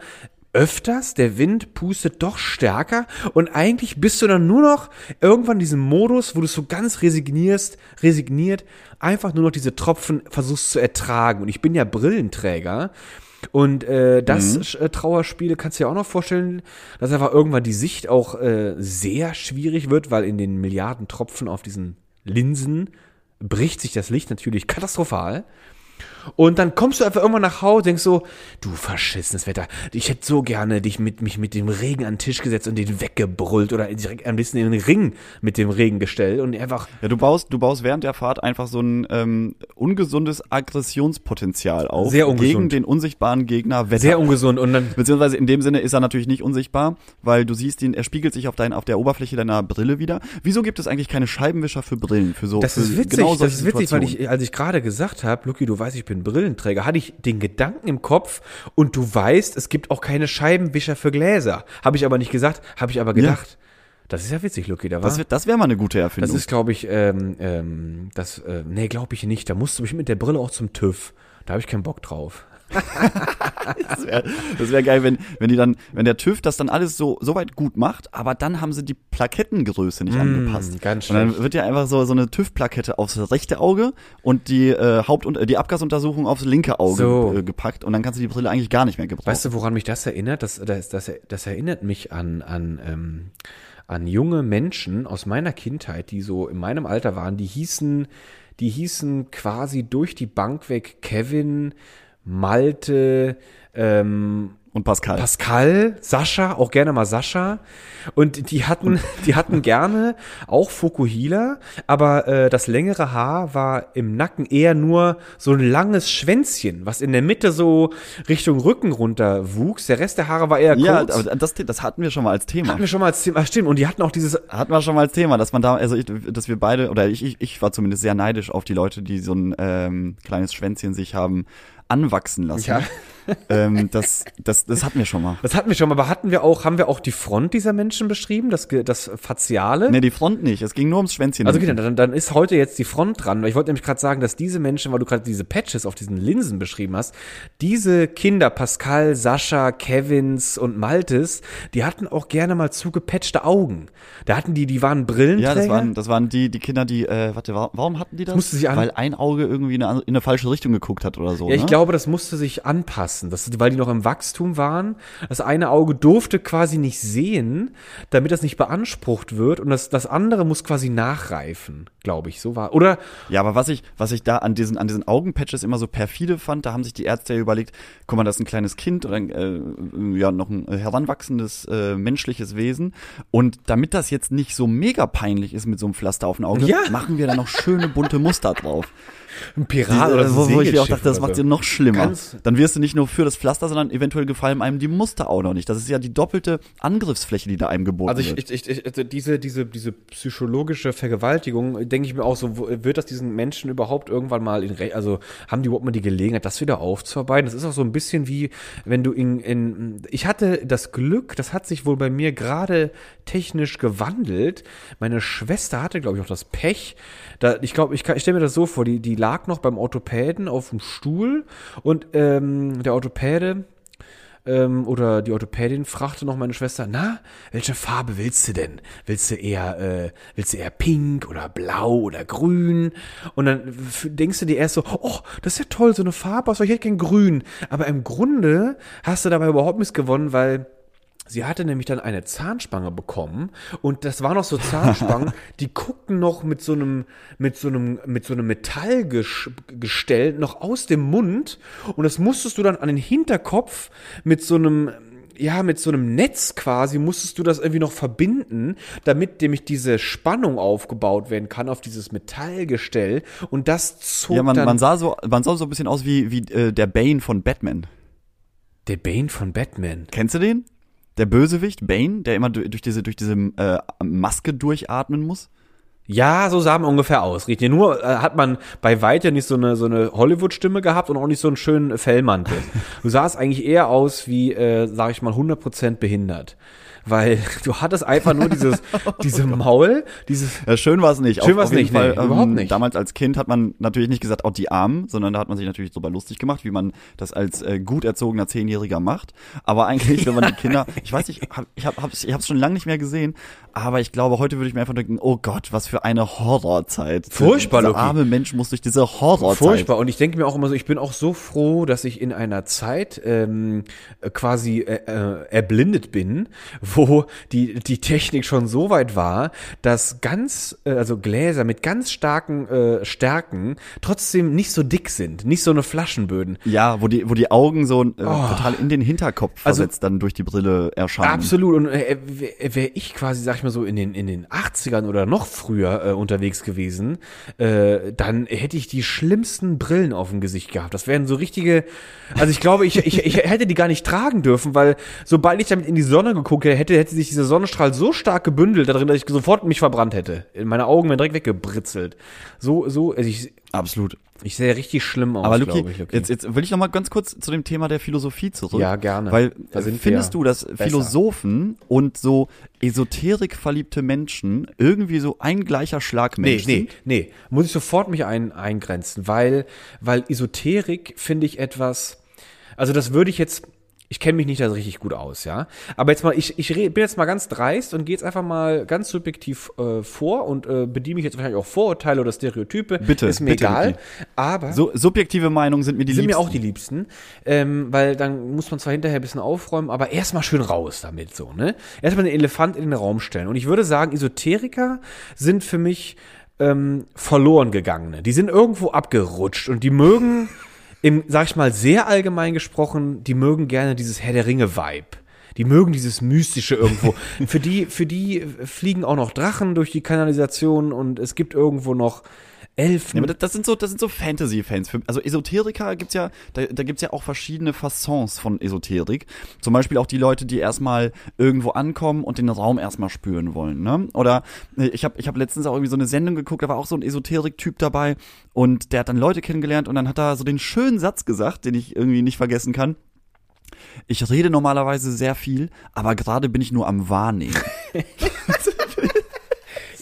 öfters, der Wind pustet doch stärker und eigentlich bist du dann nur noch irgendwann in diesem Modus, wo du so ganz resignierst, resigniert, einfach nur noch diese Tropfen versuchst zu ertragen. Und ich bin ja Brillenträger und äh, das äh, Trauerspiel kannst du dir auch noch vorstellen, dass einfach irgendwann die Sicht auch äh, sehr schwierig wird, weil in den Milliarden Tropfen auf diesen Linsen bricht sich das Licht natürlich katastrophal. Und dann kommst du einfach irgendwann nach Hause, denkst so, du verschissenes Wetter, ich hätte so gerne dich mit, mich mit dem Regen an den Tisch gesetzt und den weggebrüllt oder direkt ein bisschen in den Ring mit dem Regen gestellt und einfach, Ja, du baust, du baust während der Fahrt einfach so ein ähm, ungesundes Aggressionspotenzial auf Sehr ungesund. gegen den unsichtbaren Gegner Wetter. sehr ungesund und dann, Beziehungsweise in dem Sinne ist er natürlich nicht unsichtbar, weil du siehst ihn, er spiegelt sich auf, dein, auf der Oberfläche deiner Brille wieder. Wieso gibt es eigentlich keine Scheibenwischer für Brillen? Für so, das ist witzig, genau das ist witzig, weil ich, als ich gerade gesagt habe, Lucky, du weißt, ich bin Brillenträger, hatte ich den Gedanken im Kopf und du weißt, es gibt auch keine Scheibenwischer für Gläser. Habe ich aber nicht gesagt, habe ich aber gedacht. Das ist ja witzig, Lucky, da war. Das, das wäre mal eine gute Das Erfindung. ist, glaube ich, ähm, ähm, das, äh, nee, glaube ich nicht. Da musst du mich mit der Brille auch zum TÜV. Da habe ich keinen Bock drauf. Das wäre wär geil, wenn, wenn die dann, wenn der TÜV das dann alles so, so weit gut macht, aber dann haben sie die Plakettengröße nicht angepasst. Mm, ganz und dann wird ja einfach so, so eine TÜV-Plakette aufs rechte Auge und die äh, Haupt- und äh, die Abgasuntersuchung aufs linke Auge So. äh, gepackt und dann kannst du die Brille eigentlich gar nicht mehr gebrauchen. Weißt du, woran mich das erinnert? Das, das, das, das erinnert mich an, an, ähm, an junge Menschen aus meiner Kindheit, die so in meinem Alter waren, die hießen, die hießen quasi durch die Bank weg Kevin, Malte, ähm, und Pascal. Pascal, Sascha, auch gerne mal Sascha. Und die hatten, die hatten gerne auch Fokuhila, aber äh, das längere Haar war im Nacken eher nur so ein langes Schwänzchen, was in der Mitte so Richtung Rücken runter wuchs. Der Rest der Haare war eher ja, kurz. aber das, das hatten wir schon mal als Thema. hatten wir schon mal als Thema, ach, stimmt. Und die hatten auch dieses, Hatten wir schon mal als Thema, dass man da, also ich, dass wir beide, oder ich, ich, ich war zumindest sehr neidisch auf die Leute, die so ein ähm, kleines Schwänzchen sich haben anwachsen lassen. Ja. Ähm, das, das, das hatten wir schon mal. das hatten wir schon mal, aber hatten wir auch, haben wir auch die Front dieser Menschen beschrieben, das, das Faziale? Nee, die Front nicht. Es ging nur ums Schwänzchen. Also okay, dann, dann ist heute jetzt die Front dran. Ich wollte nämlich gerade sagen, dass diese Menschen, weil du gerade diese Patches auf diesen Linsen beschrieben hast, diese Kinder, Pascal, Sascha, Kevins und Maltes, die hatten auch gerne mal zugepatchte Augen. Da hatten die, die waren Brillenträger. ja, das waren, das waren die, die Kinder, die, äh, warte, wa- warum hatten die das? musste sich an- Weil ein Auge irgendwie in eine, in eine falsche Richtung geguckt hat oder so. Ja, ich ne? glaube, das musste sich anpassen, das, weil die noch im Wachstum waren. Das eine Auge durfte quasi nicht sehen, damit das nicht beansprucht wird. Und das, das andere muss quasi nachreifen, glaube ich. So war. Oder Ja, aber was ich, was ich da an diesen, an diesen Augenpatches immer so perfide fand, da haben sich die Ärzte ja überlegt, guck mal, das ist ein kleines Kind oder äh, ja noch ein heranwachsendes äh, menschliches Wesen. Und damit das jetzt nicht so mega peinlich ist mit so einem Pflaster auf dem Auge, Ja. machen wir da noch schöne bunte Muster drauf. Ein Pirat oder Die, so wo, ein wo ich mir auch dachte, das oder macht so. sie noch schlimmer. Ganz- Dann wirst du nicht nur für das Pflaster, sondern eventuell gefallen einem die Muster auch noch nicht. Das ist ja die doppelte Angriffsfläche, die da einem geboten Also ich, wird. ich, ich, also diese, diese, diese psychologische Vergewaltigung, denke ich mir auch so, wo- wird das diesen Menschen überhaupt irgendwann mal in Re also haben die überhaupt mal die Gelegenheit, das wieder aufzuarbeiten? Das ist auch so ein bisschen wie, wenn du in, in ich hatte das Glück, das hat sich wohl bei mir gerade technisch gewandelt. Meine Schwester hatte, glaube ich, auch das Pech. Da, ich glaube, ich, ich stelle mir das so vor, die, die lag noch beim Orthopäden auf dem Stuhl und ähm, der Orthopäde ähm, oder die Orthopädin fragte noch meine Schwester, na, welche Farbe willst du denn? Willst du eher, äh, willst du eher pink oder blau oder grün? Und dann denkst du dir erst so, oh, das ist ja toll, so eine Farbe, aus ich hätte gern grün. Aber im Grunde hast du dabei überhaupt nichts gewonnen, weil Sie hatte nämlich dann eine Zahnspange bekommen und das waren noch so Zahnspangen, die guckten noch mit so einem mit so einem mit so einem Metallgestell noch aus dem Mund und das musstest du dann an den Hinterkopf mit so einem ja, mit so einem Netz quasi musstest du das irgendwie noch verbinden, damit nämlich diese Spannung aufgebaut werden kann auf dieses Metallgestell und das zog Ja, man, dann man sah so, man sah so ein bisschen aus wie, wie äh, der Bane von Batman. der Bane von Batman. Kennst du den? Der Bösewicht, Bane, der immer durch, diese, durch diese äh, Maske durchatmen muss. Ja, so sah man ungefähr aus. Richtig. Nur äh, hat man bei weitem nicht so eine, so eine Hollywood-Stimme gehabt und auch nicht so einen schönen Fellmantel. Du sahst eigentlich eher aus wie, äh, sag ich mal, 100% behindert. Weil du hattest einfach nur dieses, diese Maul, dieses, Ja, schön war es nicht. Schön auf jeden nicht, nee, Fall, ähm, überhaupt nicht. Damals als Kind hat man natürlich nicht gesagt, auch die Armen, sondern da hat man sich natürlich drüber lustig gemacht, wie man das als äh, gut erzogener Zehnjähriger macht. Aber eigentlich, wenn man die Kinder, ich weiß nicht, hab, ich habe hab's, ich hab's schon lange nicht mehr gesehen, aber ich glaube, heute würde ich mir einfach denken, oh Gott, was für eine Horrorzeit. Furchtbar, Dieser Loki. arme Mensch muss durch diese Horrorzeit. Furchtbar. Und ich denke mir auch immer so, ich bin auch so froh, dass ich in einer Zeit ähm, äh, quasi äh, äh, erblindet bin, wo die, die Technik schon so weit war, dass ganz, äh, also Gläser mit ganz starken äh, Stärken trotzdem nicht so dick sind, nicht so eine Flaschenböden. Ja, wo die, wo die Augen so äh, total in den Hinterkopf Oh. Also- versetzt dann durch die Brille erscheinen. Absolut. Und äh, wäre wär ich quasi, sag ich mal so, in den, in den 80ern oder noch früher äh, unterwegs gewesen, äh, dann hätte ich die schlimmsten Brillen auf dem Gesicht gehabt. Das wären so richtige, also ich glaube, ich, ich, ich hätte die gar nicht tragen dürfen, weil sobald ich damit in die Sonne geguckt hätte, hätte sich dieser Sonnenstrahl so stark gebündelt da drin, dass ich sofort mich verbrannt hätte. Meine Augen wären direkt weggebritzelt. So, so, also ich, Absolut. Ich sehe richtig schlimm aus, Aber Luki, ich. Luki. Jetzt, jetzt will ich noch mal ganz kurz zu dem Thema der Philosophie zurück. Ja, gerne. Weil sind findest du, dass besser. Philosophen und so Esoterik verliebte Menschen irgendwie so ein gleicher Schlag Nee, Mensch nee, sind? nee. Muss ich sofort mich ein, eingrenzen, weil, weil Esoterik finde ich etwas, also das würde ich jetzt, ich kenne mich nicht da so richtig gut aus, ja. Aber jetzt mal, ich, ich bin jetzt mal ganz dreist und gehe jetzt einfach mal ganz subjektiv äh, vor und äh, bediene mich jetzt wahrscheinlich auch Vorurteile oder Stereotype. Bitte, Ist mir bitte, egal. Luki. Aber So subjektive Meinungen sind mir die sind mir liebsten. auch die liebsten, ähm, weil dann muss man zwar hinterher ein bisschen aufräumen, aber erstmal schön raus damit so, ne? Erstmal den Elefant in den Raum stellen. Und ich würde sagen, Esoteriker sind für mich ähm, verloren gegangene. Die sind irgendwo abgerutscht und die mögen, im, sag ich mal, sehr allgemein gesprochen, die mögen gerne dieses Herr der Ringe-Vibe. Die mögen dieses Mystische irgendwo. für die, für die fliegen auch noch Drachen durch die Kanalisation und es gibt irgendwo noch Elfen. Ja, aber das, sind so, das sind so Fantasy-Fans. Also Esoteriker gibt's ja, da, da gibt's ja auch verschiedene Façons von Esoterik. Zum Beispiel auch die Leute, die erstmal irgendwo ankommen und den Raum erstmal spüren wollen. Ne? Oder äh, ich habe ich hab letztens auch irgendwie so eine Sendung geguckt, da war auch so ein Esoterik-Typ dabei und der hat dann Leute kennengelernt und dann hat er so den schönen Satz gesagt, den ich irgendwie nicht vergessen kann. Ich rede normalerweise sehr viel, aber gerade bin ich nur am Wahrnehmen.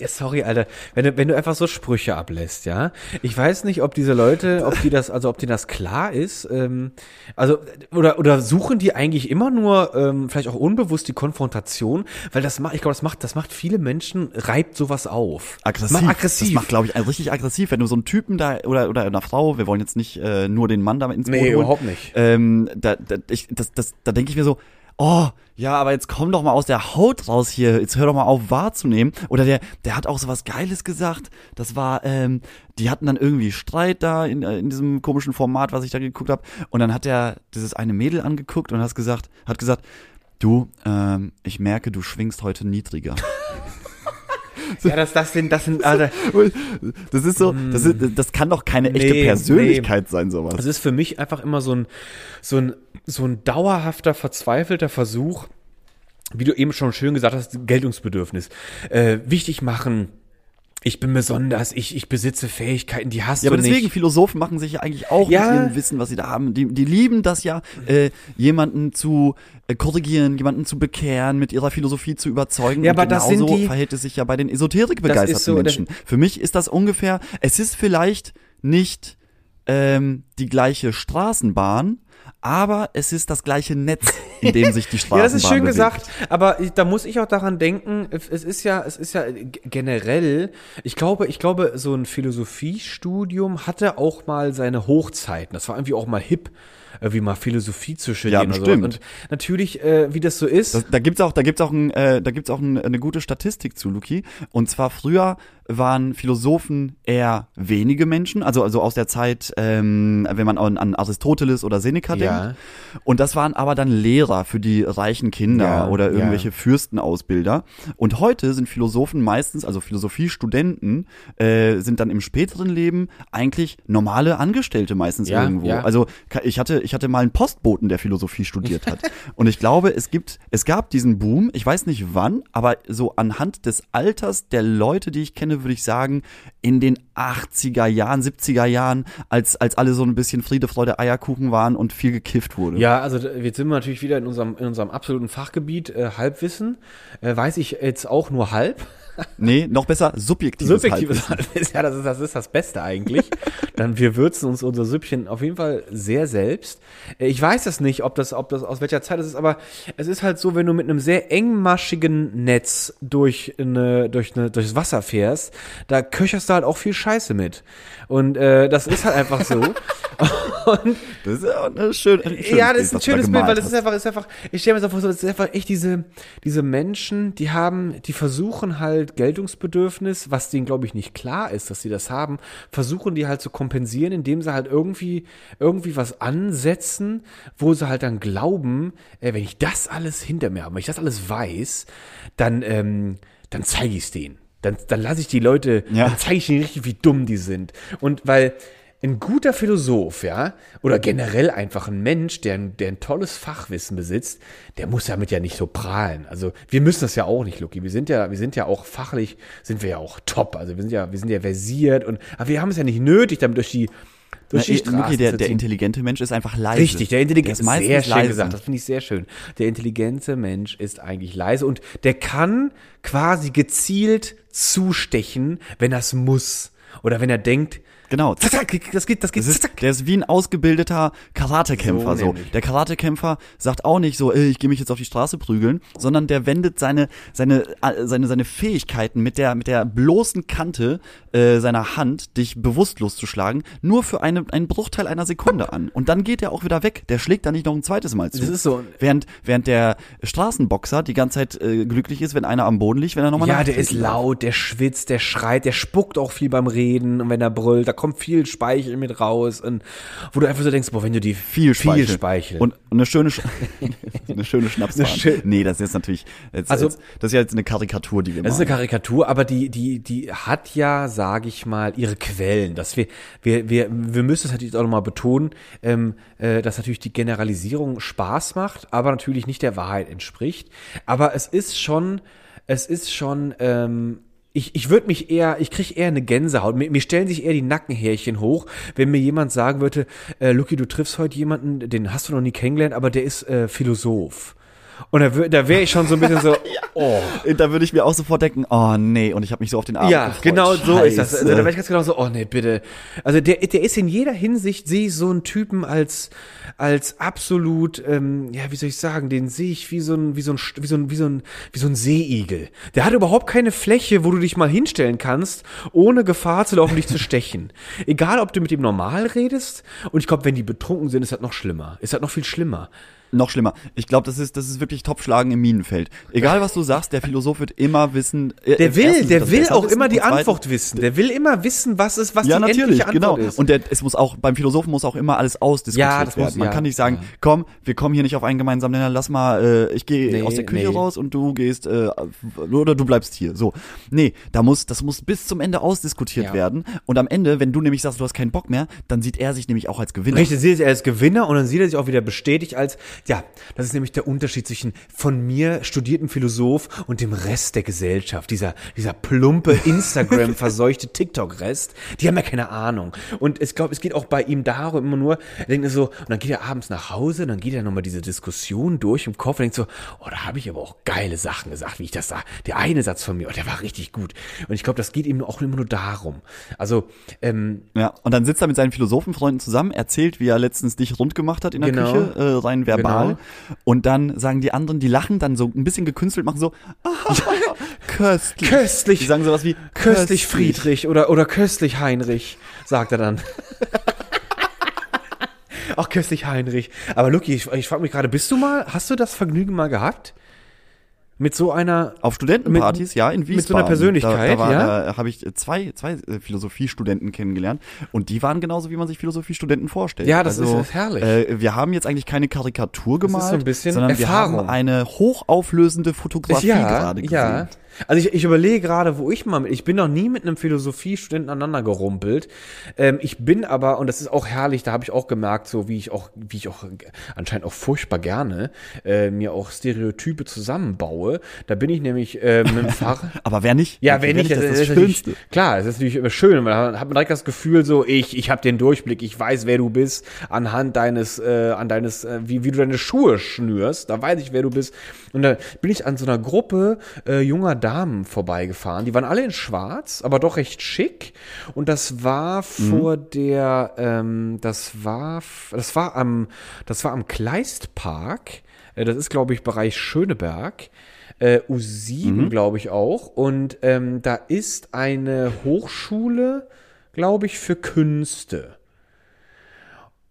Ja, sorry, Alter. Wenn du, wenn du einfach so Sprüche ablässt, ja. Ich weiß nicht, ob diese Leute, ob die das, also ob denen das klar ist. Ähm, also, oder, oder suchen die eigentlich immer nur, ähm, vielleicht auch unbewusst die Konfrontation, weil das macht, ich glaube, das macht, das macht viele Menschen, reibt sowas auf. aggressiv. Macht aggressiv. Das macht, glaube ich, richtig aggressiv, wenn du so einen Typen da oder oder eine Frau, wir wollen jetzt nicht äh, nur den Mann damit ins Boot Nee, holen. überhaupt nicht. Ähm, da, da, ich, das, das, da denke ich mir so, oh, ja, aber jetzt komm doch mal aus der Haut raus hier, jetzt hör doch mal auf wahrzunehmen. Oder der, der hat auch so was Geiles gesagt. Das war, ähm, die hatten dann irgendwie Streit da in, äh, in diesem komischen Format, was ich da geguckt habe. Und dann hat er dieses eine Mädel angeguckt und hat gesagt, hat gesagt, du, ähm, ich merke, du schwingst heute niedriger. Ja, das, das sind, das sind, Alter. Das ist so, das, ist, das kann doch keine echte Nee, Persönlichkeit sein, sowas. Das ist für mich einfach immer so ein, so ein, so ein dauerhafter, verzweifelter Versuch, wie du eben schon schön gesagt hast, Geltungsbedürfnis. Äh, wichtig machen. Ich bin besonders, ich, ich besitze Fähigkeiten, die hast Ja, du aber deswegen, nicht. Philosophen machen sich ja eigentlich auch Ja. mit ihrem Wissen, was sie da haben. Die, die lieben das ja, äh, jemanden zu äh, korrigieren, jemanden zu bekehren, mit ihrer Philosophie zu überzeugen. Ja, Und aber das genauso sind die- verhält es sich ja bei den esoterik begeisterten Das ist so, das- Menschen. Für mich ist das ungefähr, es ist vielleicht nicht ähm, die gleiche Straßenbahn, aber es ist das gleiche Netz, in dem sich die Straßenbahn Ja, das ist schön bewegt. gesagt, aber da muss ich auch daran denken, es ist ja, es ist ja generell, ich glaube, ich glaube, so ein Philosophiestudium hatte auch mal seine Hochzeiten. Das war irgendwie auch mal hip, irgendwie mal Philosophie zu studieren. Ja, bestimmt. Und natürlich, äh, wie das so ist. Das, da gibt's auch, da gibt's auch, ein, äh, da gibt's auch ein, eine gute Statistik zu, Luki. Und zwar früher waren Philosophen eher wenige Menschen, also also aus der Zeit, ähm, wenn man an, an Aristoteles oder Seneca Ja. denkt. Und das waren aber dann Lehrer für die reichen Kinder Ja, oder ja. irgendwelche Fürstenausbilder. Und heute sind Philosophen meistens, also Philosophiestudenten, äh, sind dann im späteren Leben eigentlich normale Angestellte meistens Ja, irgendwo. ja. Also ich hatte ich hatte mal einen Postboten, der Philosophie studiert hat. Und ich glaube, es gibt, es gab diesen Boom, ich weiß nicht wann, aber so anhand des Alters der Leute, die ich kenne, würde ich sagen, in den 80er Jahren, 70er Jahren, als, als alle so ein bisschen Friede, Freude, Eierkuchen waren und viel gekifft wurde. Ja, also jetzt sind wir natürlich wieder in unserem, in unserem absoluten Fachgebiet, äh, Halbwissen. Äh, weiß ich jetzt auch nur halb. Nee, noch besser, subjektives, Subjektives Halbwissen. Ja, das ist, das ist das Beste eigentlich. Dann wir würzen uns unser Süppchen auf jeden Fall sehr selbst. Äh, Ich weiß das nicht, ob das, ob das aus welcher Zeit das ist, aber es ist halt so, wenn du mit einem sehr engmaschigen Netz durch eine, durch eine, durchs Wasser fährst, da köcherst du halt auch viel Scheiße mit. Und äh, das ist halt einfach so. Und Das ist ja auch eine schön, ein schönes ja, das ist ein schönes Bild, weil das ist einfach, ist einfach, ich stelle mir das vor, so, das ist einfach echt diese, diese Menschen, die haben, die versuchen halt Geltungsbedürfnis, was denen, glaube ich, nicht klar ist, dass sie das haben, versuchen die halt zu kompensieren, indem sie halt irgendwie, irgendwie was ansetzen, wo sie halt dann glauben, äh, wenn ich das alles hinter mir habe, wenn ich das alles weiß, dann, ähm, dann zeige ich es denen. Dann, dann lasse ich die Leute, Ja. dann zeige ich ihnen richtig, wie dumm die sind. Und weil ein guter Philosoph, ja, oder generell einfach ein Mensch, der, ein- der ein tolles Fachwissen besitzt, der muss damit ja nicht so prahlen. Also wir müssen das ja auch nicht, Lucky. Wir sind ja, wir sind ja auch fachlich, sind wir ja auch top. Also wir sind ja, wir sind ja versiert und, aber wir haben es ja nicht nötig, damit durch die, durch die Na, Straße Luki, der, der intelligente Mensch ist einfach leise. Richtig, der intelligente ist meistens sehr schön leise. gesagt, das finde ich sehr schön. Der intelligente Mensch ist eigentlich leise und der kann quasi gezielt zustechen, wenn er es muss oder wenn er denkt, Genau. zack, zack, das geht, das geht, Das ist, zack. der ist wie ein ausgebildeter Karatekämpfer. So So. Der Karatekämpfer sagt auch nicht so, ich gehe mich jetzt auf die Straße prügeln, sondern der wendet seine seine äh, seine seine Fähigkeiten mit der mit der bloßen Kante äh, seiner Hand, dich bewusstlos zu schlagen, nur für eine, einen Bruchteil einer Sekunde an. Und dann geht er auch wieder weg. Der schlägt da nicht noch ein zweites Mal zu. Das ist so. Während während der Straßenboxer die ganze Zeit äh, glücklich ist, wenn einer am Boden liegt, wenn er nochmal Ja, der ist laut, der schwitzt, der schreit, der spuckt auch viel beim Reden und wenn er brüllt, da kommt viel Speichel mit raus und wo du einfach so denkst, boah, wenn du die viel Speichel. viel Speichel. Und, eine schöne, Sch eine schöne Schnapsbahn. Schön- nee, das ist jetzt natürlich, jetzt, Also- jetzt, das ist ja jetzt eine Karikatur, die wir Das ist eine machen. Karikatur, aber die, die, die hat ja, sage ich mal, ihre Quellen. Dass wir, wir, wir, wir müssen es natürlich auch nochmal betonen, ähm, äh, dass natürlich die Generalisierung Spaß macht, aber natürlich nicht der Wahrheit entspricht. Aber es ist schon, es ist schon, ähm, ich, ich würde mich eher, ich kriege eher eine Gänsehaut. Mir, mir stellen sich eher die Nackenhärchen hoch, wenn mir jemand sagen würde, äh, Lucky, du triffst heute jemanden, den hast du noch nie kennengelernt, aber der ist äh, Philosoph. Und da, da wäre ich schon so ein bisschen so, oh. Da würde ich mir auch sofort denken, oh nee, und ich habe mich so auf den Abend Ja, gefreut. genau so ist das. Also, da wäre ich ganz genau so, oh nee, bitte. Also der, der ist in jeder Hinsicht, sehe ich so einen Typen als, als absolut, ähm, ja, wie soll ich sagen, den sehe ich wie so ein, wie so ein, wie so ein, wie so ein, wie so ein Seeigel. Der hat überhaupt keine Fläche, wo du dich mal hinstellen kannst, ohne Gefahr zu laufen, dich zu stechen. Egal, ob du mit ihm normal redest, und ich glaube, wenn die betrunken sind, ist das noch schlimmer. Ist das noch viel schlimmer. Noch schlimmer. Ich glaube, das ist, das ist wirklich Topschlagen im Minenfeld. Egal, was du sagst, der Philosoph wird immer wissen. äh, Der will, erstens der will auch wissen immer die Antwort wissen. Der will immer wissen, was ist, was ja, die natürlich, endliche Antwort genau. ist. Und der, es muss auch, beim Philosophen muss auch immer alles ausdiskutiert Ja, das muss- werden. Man ja, kann nicht sagen, komm, wir kommen hier nicht auf einen gemeinsamen Nenner, lass mal, äh, ich gehe Nee, aus der Küche nee. raus und du gehst, äh, oder du bleibst hier. So. Nee, da muss, das muss bis zum Ende ausdiskutiert Ja. werden. Und am Ende, wenn du nämlich sagst, du hast keinen Bock mehr, dann sieht er sich nämlich auch als Gewinner. Richtig, sieht er als Gewinner und dann sieht er sich auch wieder bestätigt als, ja, das ist nämlich der Unterschied zwischen von mir studierten Philosoph und dem Rest der Gesellschaft. Dieser, dieser plumpe Instagram verseuchte TikTok-Rest, die haben ja keine Ahnung. Und ich glaube, es geht auch bei ihm darum immer nur, er denkt so, und dann geht er abends nach Hause, dann geht er nochmal diese Diskussion durch im Kopf und denkt so, oh, da habe ich aber auch geile Sachen gesagt, wie ich das sah. Der eine Satz von mir, oh, der war richtig gut. Und ich glaube, das geht ihm auch immer nur darum. Also, ähm, Ja, und dann sitzt er mit seinen Philosophenfreunden zusammen, erzählt, wie er letztens dich rund gemacht hat in der Genau. Küche, äh, rein verbal. Genau. Und dann sagen die anderen, die lachen dann so ein bisschen gekünstelt, machen so, köstlich. Köstlich. Die sagen sowas wie, Köstlich Friedrich oder, oder köstlich Heinrich, sagt er dann. Ach, köstlich Heinrich. Aber Lucky, ich, ich frage mich gerade, bist du mal, hast du das Vergnügen mal gehabt? Mit so einer Auf Studentenpartys, Mit- ja, in Wiesbaden. mit so einer Persönlichkeit, da, da ja? Da habe ich zwei, zwei Philosophiestudenten kennengelernt und die waren genauso, wie man sich Philosophiestudenten vorstellt. Ja, das also, ist- herrlich. Äh, wir haben jetzt eigentlich keine Karikatur gemalt, so ein bisschen sondern Erfahrung. wir haben eine hochauflösende Fotografie gerade gesehen. ja. Also ich, ich überlege gerade, wo ich mal mit, ich bin noch nie mit einem Philosophiestudenten aneinander gerumpelt. Ähm, ich bin aber, und das ist auch herrlich, da habe ich auch gemerkt, so wie ich auch, wie ich auch anscheinend auch furchtbar gerne äh, mir auch Stereotype zusammenbaue. Da bin ich nämlich ähm, mit dem Fahrrad. Aber wer nicht? Ja, wenn wer nicht, das, das ist ist das Schönste. klar, das ist natürlich immer schön, weil dann hat man direkt das Gefühl so, ich, ich habe den Durchblick, ich weiß, wer du bist, anhand deines, äh, an deines, äh, wie, wie du deine Schuhe schnürst, da weiß ich, wer du bist. Und da bin ich an so einer Gruppe äh, junger Damen vorbeigefahren, die waren alle in schwarz, aber doch recht schick. Und das war vor der, ähm, das war, das war am, das war am Kleistpark, äh, das ist, glaube ich, Bereich Schöneberg äh, U7, glaube ich auch. Und ähm, da ist eine Hochschule, glaube ich, für Künste.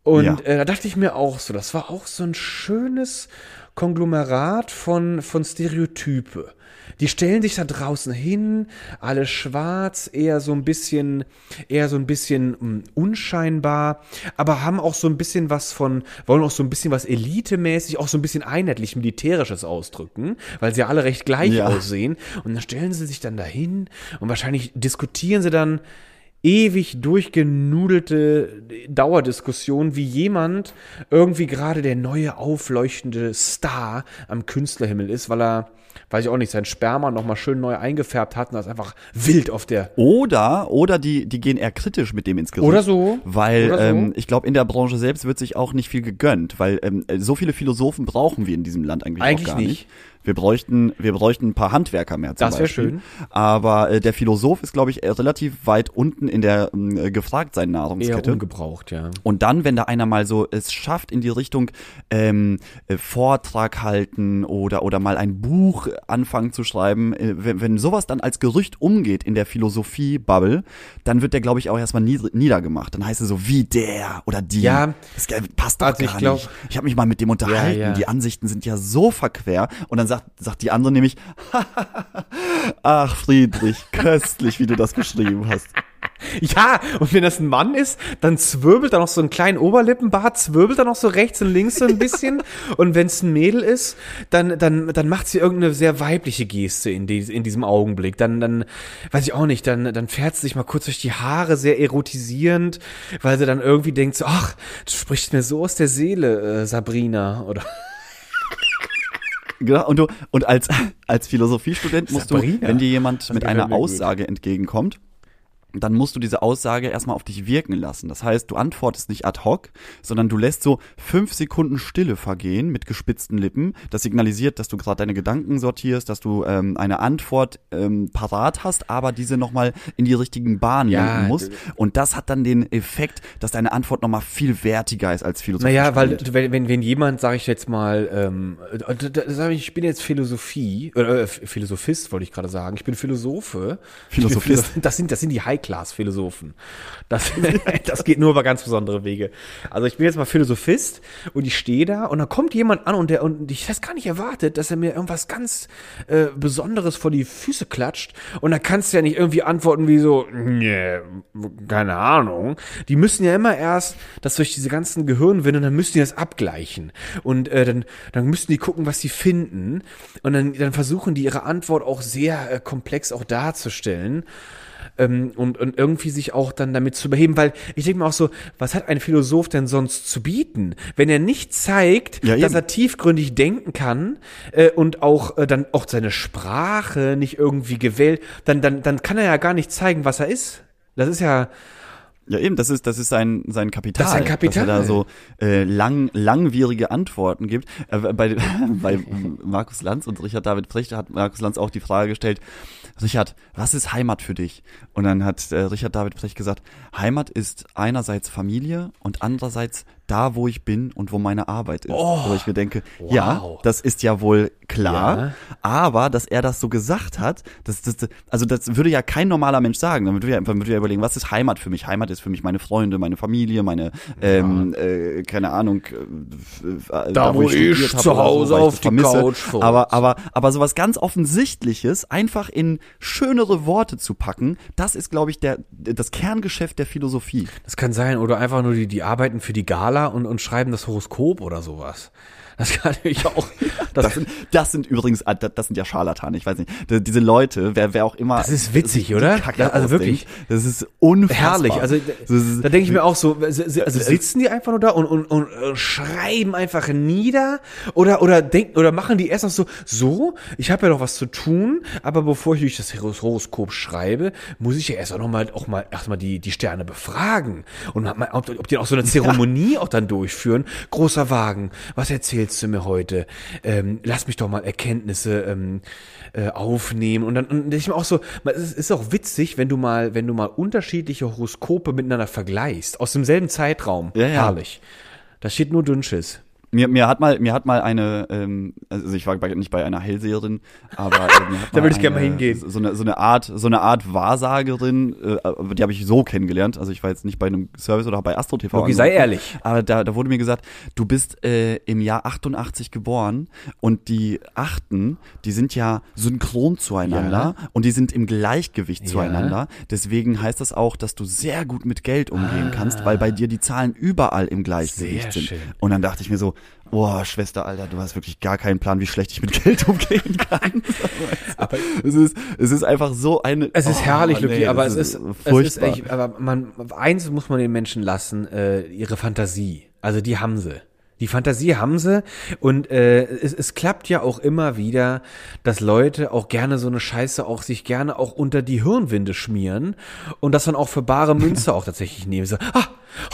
Und Ja. äh, da dachte ich mir auch so, das war auch so ein schönes Konglomerat von, von Stereotype. Die stellen sich da draußen hin, alle schwarz, eher so ein bisschen, eher so ein bisschen mh, unscheinbar, aber haben auch so ein bisschen was von, wollen auch so ein bisschen was elitemäßig, auch so ein bisschen einheitlich militärisches ausdrücken, weil sie ja alle recht gleich Ja. aussehen. Und dann stellen sie sich dann dahin und wahrscheinlich diskutieren sie dann ewig durchgenudelte Dauerdiskussion, wie jemand irgendwie gerade der neue aufleuchtende Star am Künstlerhimmel ist, weil er, weiß ich auch nicht, sein Sperma nochmal schön neu eingefärbt hat und das einfach wild auf der Oder, oder die, die gehen eher kritisch mit dem ins Gericht. Oder so. Weil Oder so. Ähm, ich glaube, in der Branche selbst wird sich auch nicht viel gegönnt, weil ähm, so viele Philosophen brauchen wir in diesem Land eigentlich, Eigentlich auch gar nicht. nicht. Wir bräuchten, wir bräuchten ein paar Handwerker mehr zum Das wär Beispiel. schön. Aber äh, der Philosoph ist, glaube ich, äh, relativ weit unten in der äh, gefragt sein eher Nahrungskette. ungebraucht, ja. Und dann, wenn da einer mal so es schafft in die Richtung ähm, äh, Vortrag halten oder oder mal ein Buch anfangen zu schreiben, äh, wenn, wenn sowas dann als Gerücht umgeht in der Philosophie-Bubble, dann wird der, glaube ich, auch erstmal nieder, niedergemacht. Dann heißt es so wie der oder die. Ja. das äh, passt doch Also ich gar glaub- nicht. Ich habe mich mal mit dem unterhalten. ja. Die Ansichten sind ja so verquer. Und dann sagt sagt die andere nämlich, ach Friedrich, köstlich, wie du das beschrieben hast. Ja, und wenn das ein Mann ist, dann zwirbelt er noch so einen kleinen Oberlippenbart, zwirbelt er noch so rechts und links so ein bisschen. und wenn es ein Mädel ist, dann, dann, dann macht sie irgendeine sehr weibliche Geste in, die, in diesem Augenblick. Dann, dann, weiß ich auch nicht, dann, dann fährt sie sich mal kurz durch die Haare, sehr erotisierend, weil sie dann irgendwie denkt so, ach, du sprichst mir so aus der Seele, äh, Sabrina, oder? Genau, und du, und als, als Philosophiestudent musst Sabrina. du, wenn dir jemand mit einer. Aussage entgegenkommt, dann musst du diese Aussage erstmal auf dich wirken lassen. Das heißt, du antwortest nicht ad hoc, sondern du lässt so fünf Sekunden Stille vergehen mit gespitzten Lippen. Das signalisiert, dass du gerade deine Gedanken sortierst, dass du ähm, eine Antwort ähm, parat hast, aber diese nochmal in die richtigen Bahnen Ja, lenken musst. Und das hat dann den Effekt, dass deine Antwort nochmal viel wertiger ist als Philosophie. Naja, weil wenn, wenn, wenn jemand, sage ich jetzt mal, ähm, äh, ich, ich bin jetzt Philosophie, oder äh, Philosophist wollte ich gerade sagen, ich bin Philosophe. Philosophist. Bin Das sind, das sind die High-Class-Philosophen. Das, das geht nur über ganz besondere Wege. Also ich bin jetzt mal Philosophist und ich stehe da und dann kommt jemand an und der und ich das gar nicht erwartet, dass er mir irgendwas ganz äh, Besonderes vor die Füße klatscht und dann kannst du ja nicht irgendwie antworten wie so, nee, keine Ahnung. Die müssen ja immer erst das durch diese ganzen Gehirnwinde, dann müssen die das abgleichen und äh, dann dann müssen die gucken, was sie finden und dann dann versuchen die ihre Antwort auch sehr äh, komplex auch darzustellen ähm, und, und irgendwie sich auch dann damit zu beheben, weil ich denke mir auch so, was hat ein Philosoph denn sonst zu bieten, wenn er nicht zeigt, Ja, dass er tiefgründig denken kann äh, und auch äh, dann auch seine Sprache nicht irgendwie gewählt, dann dann dann kann er ja gar nicht zeigen, was er ist. Das ist ja Ja, eben, das ist, das ist sein, sein Kapital. Das ist sein Kapital. Dass er da so äh, lang, langwierige Antworten gibt. Äh, bei, bei Markus Lanz und Richard David Precht hat Markus Lanz auch die Frage gestellt, Richard, was ist Heimat für dich? Und dann hat äh, Richard David Precht gesagt, Heimat ist einerseits Familie und andererseits da wo ich bin und wo meine Arbeit ist. wo ich mir denke, ja, Wow. das ist ja wohl klar, Ja. aber dass er das so gesagt hat, das, das, also das würde ja kein normaler Mensch sagen. Dann würde ja, würde ja überlegen, was ist Heimat für mich? Heimat ist für mich meine Freunde, meine Familie, meine, ähm, äh, keine Ahnung, äh, äh, Da, wo ich studiert habe zu Hause ich auf die vermisse. Couch vor- Aber, aber, aber sowas ganz Offensichtliches einfach in schönere Worte zu packen, das ist, glaube ich, der, das Kerngeschäft der Philosophie. Das kann sein, oder einfach nur die, die arbeiten für die Gala und, und schreiben das Horoskop oder sowas. Das kann natürlich auch. Das, Das sind, das sind übrigens, ah, das sind ja Scharlatane, ich weiß nicht. Diese Leute, wer, wer auch immer. Das ist witzig, oder? Ja, also wirklich. Das ist unfassbar. herrlich. Also ist- da denke ich mir auch so, also sitzen die einfach nur da und, und, und äh, schreiben einfach nieder oder oder denken oder machen die erst noch so, so, ich habe ja noch was zu tun, aber bevor ich durch das Horos- Horoskop schreibe, muss ich ja erst auch noch mal auch mal erstmal die die Sterne befragen und ob, ob die auch so eine Zeremonie auch dann durchführen. Großer Wagen, was erzählst du mir heute? Ähm, lass mich doch mal Erkenntnisse ähm, äh, aufnehmen und dann und ich mir auch so, es ist auch witzig, wenn du mal, wenn du mal unterschiedliche Horoskope miteinander vergleichst aus demselben Zeitraum. Ja, ja. Herrlich. Da steht nur Dünnschiss. Mir, mir hat mal, mir hat mal eine, ähm, also ich war bei, nicht bei einer Hellseherin, aber äh, mir hat Da würde ich gerne mal hingehen. So eine, so eine Art, so eine Art Wahrsagerin, äh, die habe ich so kennengelernt. Also ich war jetzt nicht bei einem Service oder bei Astro TV. Loki, sei ehrlich. Aber da, da wurde mir gesagt, du bist äh, im Jahr 88 geboren und die Achten, die sind ja synchron zueinander und die sind im Gleichgewicht Ja. zueinander. Deswegen heißt das auch, dass du sehr gut mit Geld umgehen kannst, weil bei dir die Zahlen überall im Gleichgewicht Sehr sind. schön. Und dann dachte ich mir so, boah, Schwester, Alter, du hast wirklich gar keinen Plan, wie schlecht ich mit Geld umgehen kann. Aber es ist, es ist einfach so eine. Es ist oh, herrlich, Luki, nee, aber es ist, es ist furchtbar. echt, aber man, eins muss man den Menschen lassen, äh, ihre Fantasie. Also die haben sie. Die Fantasie haben sie und äh, es, es klappt ja auch immer wieder, dass Leute auch gerne so eine Scheiße auch sich gerne auch unter die Hirnwinde schmieren und das dann auch für bare Münze auch tatsächlich nehmen. So, ah,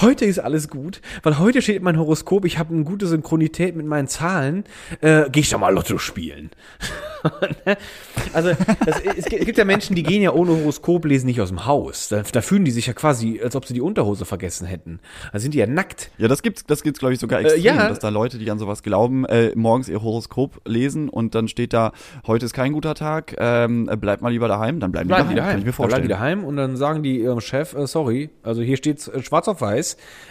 heute ist alles gut, weil heute steht mein Horoskop, ich habe eine gute Synchronität mit meinen Zahlen, äh, gehe ich doch mal Lotto spielen. Also das, es gibt ja Menschen, die gehen ja ohne Horoskop lesen nicht aus dem Haus. Da, da fühlen die sich ja quasi, als ob sie die Unterhose vergessen hätten. Da sind die ja nackt. Ja, das gibt's, das gibt's, glaube ich, sogar extrem, ja. dass da Leute, die an sowas glauben, äh, morgens ihr Horoskop lesen und dann steht da, heute ist kein guter Tag, ähm, bleib mal lieber daheim, dann bleiben, Bleiben die daheim, daheim. kann ich mir Da bleiben vorstellen. die daheim und dann sagen die ihrem Chef, äh, sorry, also hier steht's äh, schwarz auf weiß.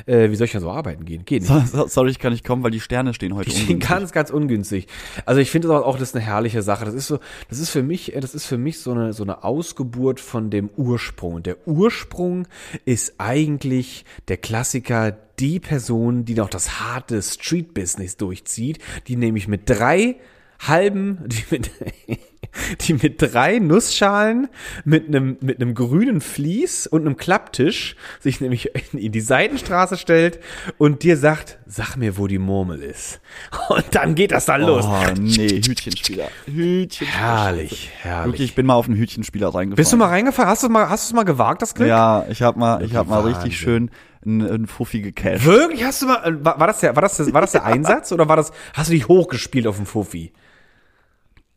Äh, wie soll ich denn so arbeiten gehen? Geht nicht. So- so- Sorry, ich kann nicht kommen, weil die Sterne stehen heute Die ungünstig. ganz, ganz ungünstig. Also ich finde auch, auch, das ist eine herrliche Sache. Das ist so, das ist für mich, äh, das ist für mich so eine, so eine Ausgeburt von dem Ursprung. Und der Ursprung ist eigentlich der Klassiker, die Person, die noch das harte Street-Business durchzieht, die nämlich mit drei halben, die mit, die mit drei Nussschalen, mit einem, mit einem grünen Vlies und einem Klapptisch sich nämlich in, die Seitenstraße stellt und dir sagt, sag mir, wo die Murmel ist. Und dann geht das da los. Oh, nee, Hütchenspieler. Hütchenspieler. Herrlich, herrlich. Wirklich, ich bin mal auf einen Hütchenspieler reingefahren. Bist du mal reingefahren? Hast du mal, hast du es mal gewagt, das Glück? Ja, ich habe mal, ich habe mal Wahnsinn. richtig schön einen, einen Fuffi gecasht. Wirklich? Hast du mal, äh, war, war das der, war das der, war das der Einsatz oder war das, hast du dich hochgespielt auf dem Fuffi?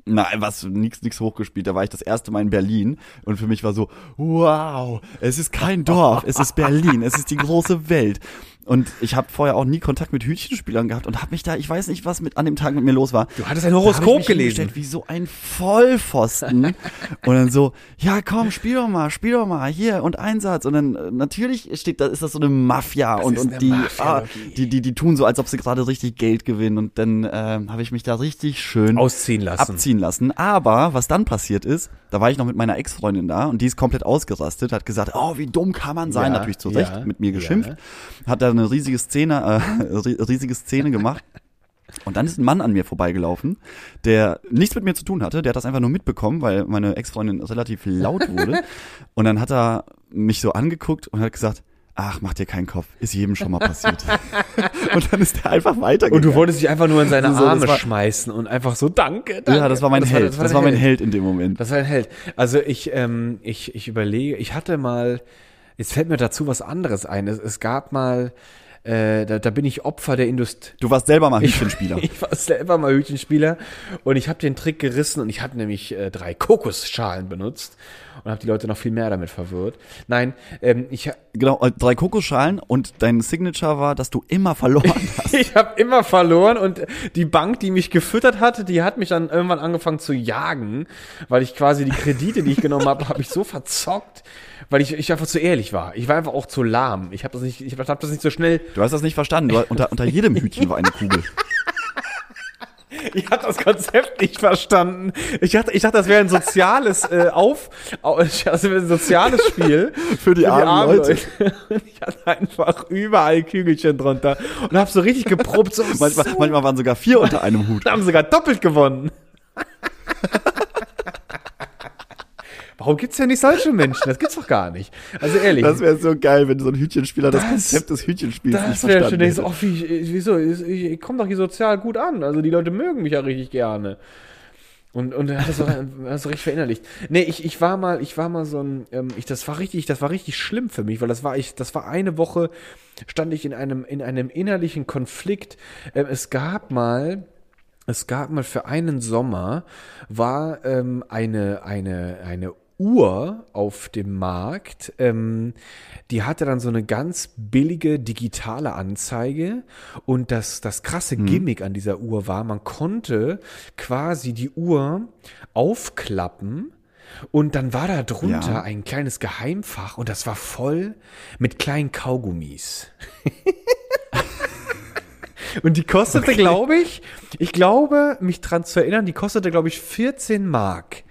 Nein, was, nix, nix hochgespielt. Da war ich das erste Mal in Berlin und für mich war so, wow, es ist kein Dorf, es ist Berlin, es ist die große Welt. Und ich habe vorher auch nie Kontakt mit Hütchenspielern gehabt und habe mich da, ich weiß nicht, was mit an dem Tag mit mir los war. Du hattest ein Horoskop gelesen. Wie so ein Vollpfosten. und dann so, ja komm, spiel doch mal, spiel doch mal, hier und Einsatz. Und dann äh, natürlich steht da, ist das so eine Mafia und, ist und eine die, Mafia, ah, die, die, die tun so, als ob sie gerade richtig Geld gewinnen. Und dann ähm, habe ich mich da richtig schön Ausziehen lassen. abziehen lassen. Aber was dann passiert ist, da war ich noch mit meiner Ex-Freundin da und die ist komplett ausgerastet, hat gesagt, oh, wie dumm kann man sein, Ja, natürlich zu Recht ja, mit mir geschimpft, ja. hat da eine riesige Szene, äh, ri- riesige Szene gemacht. Und dann ist ein Mann an mir vorbeigelaufen, der nichts mit mir zu tun hatte, der hat das einfach nur mitbekommen, weil meine Ex-Freundin relativ laut wurde. und dann hat er mich so angeguckt und hat gesagt, ach, mach dir keinen Kopf, ist jedem schon mal passiert. und dann ist der einfach weitergegangen. Und du wolltest dich einfach nur in seine So, das Arme war- schmeißen und einfach so, danke, danke. ja, das war mein Held, das war, der mein Held in dem Moment. Das war ein Held. Also ich, ähm, ich, ich überlege, ich hatte mal, jetzt fällt mir dazu was anderes ein. Es, es gab mal, äh, da, da bin ich Opfer der Industrie. Du warst selber mal Hütchenspieler. Ich war selber mal Hütchenspieler und ich habe den Trick gerissen und ich hatte nämlich äh, drei Kokosschalen benutzt. und habe die Leute noch viel mehr damit verwirrt. Nein, ähm, ich, Genau, äh, drei Kokoschalen und dein Signature war, dass du immer verloren hast. ich habe immer verloren und die Bank, die mich gefüttert hatte, die hat mich dann irgendwann angefangen zu jagen, weil ich quasi die Kredite, die ich genommen habe, habe ich so verzockt, weil ich, ich einfach zu ehrlich war. Ich war einfach auch zu lahm. Ich habe das nicht, ich habe das nicht so schnell. Du hast das nicht verstanden. Du, unter, unter jedem Hütchen war eine Kugel. Ich habe das Konzept nicht verstanden. Ich dachte, ich dachte, das wäre ein soziales äh, auf, au- das wäre ein soziales Spiel Für die armen Leute. Und Ich hatte einfach überall Kügelchen drunter und habe so richtig geprobt. So, Manchmal, so. manchmal waren sogar vier unter einem Hut. Haben sogar doppelt gewonnen. Warum gibt's denn nicht solche Menschen? Das gibt's doch gar nicht. Also ehrlich. Das wäre so geil, wenn so ein Hütchenspieler das, Das- Konzept des Hütchenspiels nicht das wäre schön. verstanden Ich so, hätte. oh, wie, wieso? Ich, ich komme doch hier sozial gut an. Also die Leute mögen mich ja richtig gerne. Und, und er hat das, auch, er hat das so richtig verinnerlicht. Nee, ich, ich war mal, ich war mal so ein, ähm, ich, das war richtig, das war richtig schlimm für mich, weil das war ich, das war eine Woche, stand ich in einem, in einem innerlichen Konflikt. Ähm, es gab mal, es gab mal für einen Sommer, war ähm, eine, eine, eine Uhr auf dem Markt, ähm, die hatte dann so eine ganz billige digitale Anzeige und das, das krasse Gimmick an dieser Uhr war, man konnte quasi die Uhr aufklappen und dann war da drunter Ja. ein kleines Geheimfach und das war voll mit kleinen Kaugummis. Und die kostete, glaube ich, ich glaube, mich dran zu erinnern, die kostete, glaube ich, 14 Mark.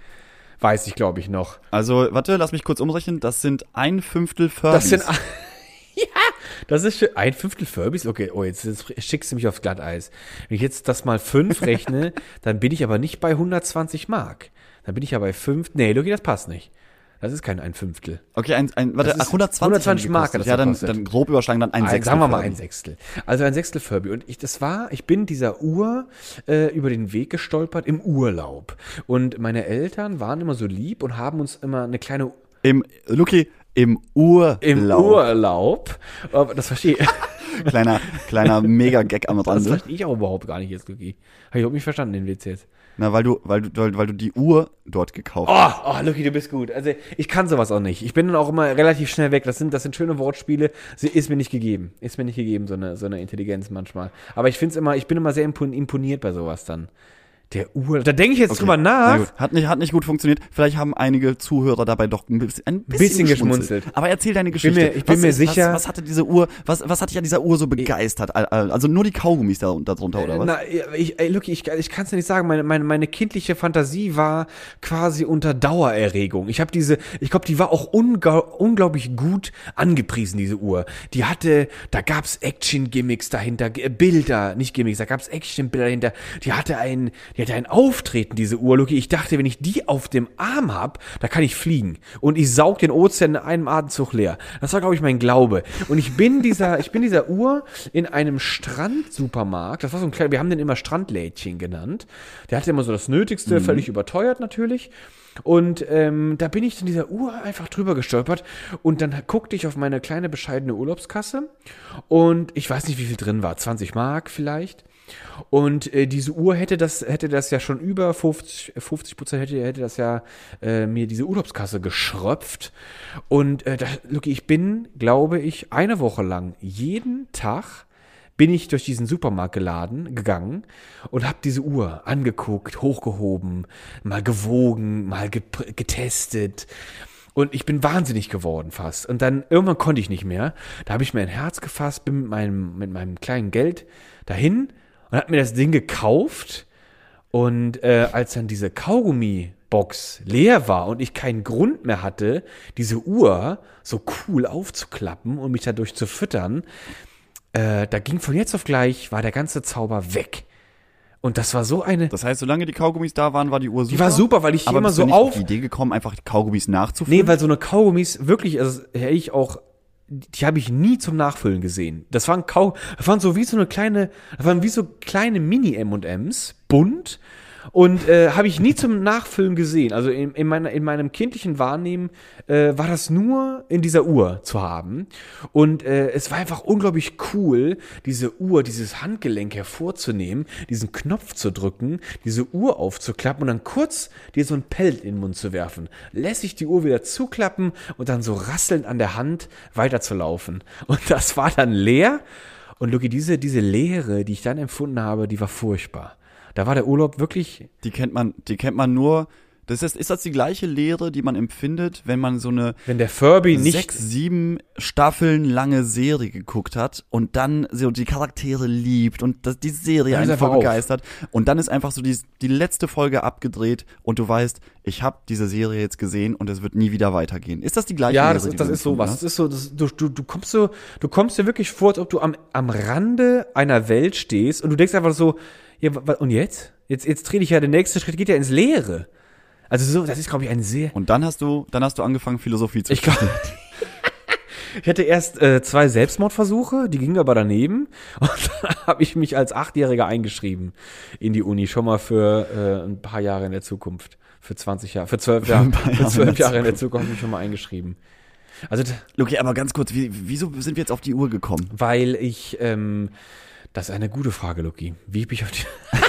Weiß ich, glaube ich, noch. Also, warte, lass mich kurz umrechnen. Das sind ein Fünftel Furbies. Das sind. ja, das ist für ein Fünftel Furbies. Okay, oh, jetzt, jetzt schickst du mich aufs Glatteis. Wenn ich jetzt das mal fünf rechne, dann bin ich aber nicht bei 120 Mark. Dann bin ich ja bei fünf. Nee, Loki, das passt nicht. Das ist kein ein Fünftel. Okay, ein, ein, warte, Das ach, 120, 120 haben die Mark das Ja, dann, dann grob überschlagen, dann ein Ein, Sechstel. sagen wir mal ein Sechstel. Also ein Sechstel Furby. Und ich, das war, ich bin dieser Uhr äh, über den Weg gestolpert im Urlaub. Und meine Eltern waren immer so lieb und haben uns immer eine kleine Im, Luki, im Urlaub. im Urlaub. Das verstehe Kleiner, kleiner Mega-Gag am das Rande. verstehe ich auch überhaupt gar nicht jetzt, Luki. Habe ich überhaupt nicht verstanden, den Witz jetzt. Na, weil du, weil du, weil, weil du die Uhr dort gekauft Oh, hast. oh, Luki, du bist gut. Also ich kann sowas auch nicht. Ich bin dann auch immer relativ schnell weg. Das sind, das sind schöne Wortspiele. Sie ist mir nicht gegeben. Ist mir nicht gegeben, so eine, so eine Intelligenz manchmal. Aber ich finde es immer, ich bin immer sehr impon- imponiert bei sowas dann. Der Uhr. Da denke ich jetzt drüber Na nach. Hat nicht, hat nicht gut funktioniert. Vielleicht haben einige Zuhörer dabei doch ein bisschen, ein bisschen, Bisschen geschmunzelt. Aber erzähl deine Geschichte. mir- ich bin was, mir sicher- Was, was hatte diese Uhr, was, was hat dich an dieser Uhr so begeistert? Also nur die Kaugummis da, drunter, oder was? Na, ich, ey, Luki, ich, ich kann es dir nicht sagen. Meine, meine, meine kindliche Fantasie war quasi unter Dauererregung. Ich habe diese, ich glaube, die war auch unglaublich gut angepriesen, diese Uhr. Die hatte, da gab's Action-Gimmicks dahinter, äh, Bilder, nicht Gimmicks, da gab's Action-Bilder dahinter. Die hatte ein, die hatte ein Auftreten, diese Uhr, Luki. Ich dachte, wenn ich die auf dem Arm hab, da kann ich fliegen. Und ich saug den Ozean in einem Atemzug leer. Das war, glaube ich, mein Glaube. Und ich bin dieser, ich bin dieser Uhr in einem Strandsupermarkt. Das war so ein kleiner, wir haben den immer Strandlädchen genannt. Der hatte immer so das Nötigste, völlig überteuert natürlich. Und ähm, da bin ich in dieser Uhr einfach drüber gestolpert und dann guckte ich auf meine kleine bescheidene Urlaubskasse und ich weiß nicht, wie viel drin war, 20 Mark vielleicht. Und äh, diese Uhr hätte das, hätte das ja schon über 50, 50 Prozent hätte, hätte das ja äh, mir diese Urlaubskasse geschröpft. Und äh, da, Luki, ich bin, glaube ich, eine Woche lang jeden Tag bin ich durch diesen Supermarkt geladen, gegangen und habe diese Uhr angeguckt, hochgehoben, mal gewogen, mal gep- getestet. Und ich bin wahnsinnig geworden fast. Und dann irgendwann konnte ich nicht mehr. Da habe ich mir ein Herz gefasst, bin mit meinem, mit meinem kleinen Geld dahin und habe mir das Ding gekauft. Und äh, als dann diese Kaugummi-Box leer war und ich keinen Grund mehr hatte, diese Uhr so cool aufzuklappen und mich dadurch zu füttern, äh, da ging von jetzt auf gleich, war der ganze Zauber weg. Und das war so eine. Das heißt, solange die Kaugummis da waren, war die Uhr super. Die war super, weil ich aber immer so auf. auf die Idee gekommen, einfach die Kaugummis nachzufüllen? Nee, weil so eine Kaugummis wirklich, also hätte ich auch, die habe ich nie zum Nachfüllen gesehen. Das waren Kau, das waren so wie so eine kleine, das waren wie so kleine Mini M&Ms, bunt. Und äh, habe ich nie zum Nachfüllen gesehen. Also in, in, meiner, in meinem kindlichen Wahrnehmen äh, war das nur in dieser Uhr zu haben. Und äh, es war einfach unglaublich cool, diese Uhr, dieses Handgelenk hervorzunehmen, diesen Knopf zu drücken, diese Uhr aufzuklappen und dann kurz dir so ein Pellet in den Mund zu werfen. Lässig die Uhr wieder zuklappen und dann so rasselnd an der Hand weiterzulaufen. Und das war dann leer. Und Luki, diese, diese Leere, die ich dann empfunden habe, die war furchtbar. Da war der Urlaub wirklich Die kennt man, die kennt man nur. Das ist, ist das die gleiche Lehre, die man empfindet, wenn man so eine Wenn der Furby nicht. sechs, sieben Staffeln lange Serie geguckt hat und dann so die Charaktere liebt und das, die Serie einfach auf. begeistert und dann ist einfach so die, die letzte Folge abgedreht und du weißt, ich habe diese Serie jetzt gesehen und es wird nie wieder weitergehen. Ist das die gleiche ja, Lehre, das, die ist- das ist so empfunden was. Das ist so, das, du, du, du kommst so, du kommst dir wirklich vor, als ob du am, am Rande einer Welt stehst und du denkst einfach so, ja, und jetzt? Jetzt, jetzt dreh dich ja, der nächste Schritt geht ja ins Leere. Also so, das ist, glaube ich, ein sehr, Und dann hast du, dann hast du angefangen Philosophie zu ich glaube, ich hatte erst äh, zwei Selbstmordversuche, die gingen aber daneben und dann habe ich mich als Achtjähriger eingeschrieben in die Uni, schon mal für äh, ein paar Jahre in der Zukunft. Für 20 Jahre, für 12 Jahre, für Jahre 12 in der Jahre in der Zukunft habe ich mich schon mal eingeschrieben. Also, Okay, aber ganz kurz, wie, wieso sind wir jetzt auf die Uhr gekommen? weil ich, ähm, das ist eine gute Frage, Lucky. Wie bin ich auf die.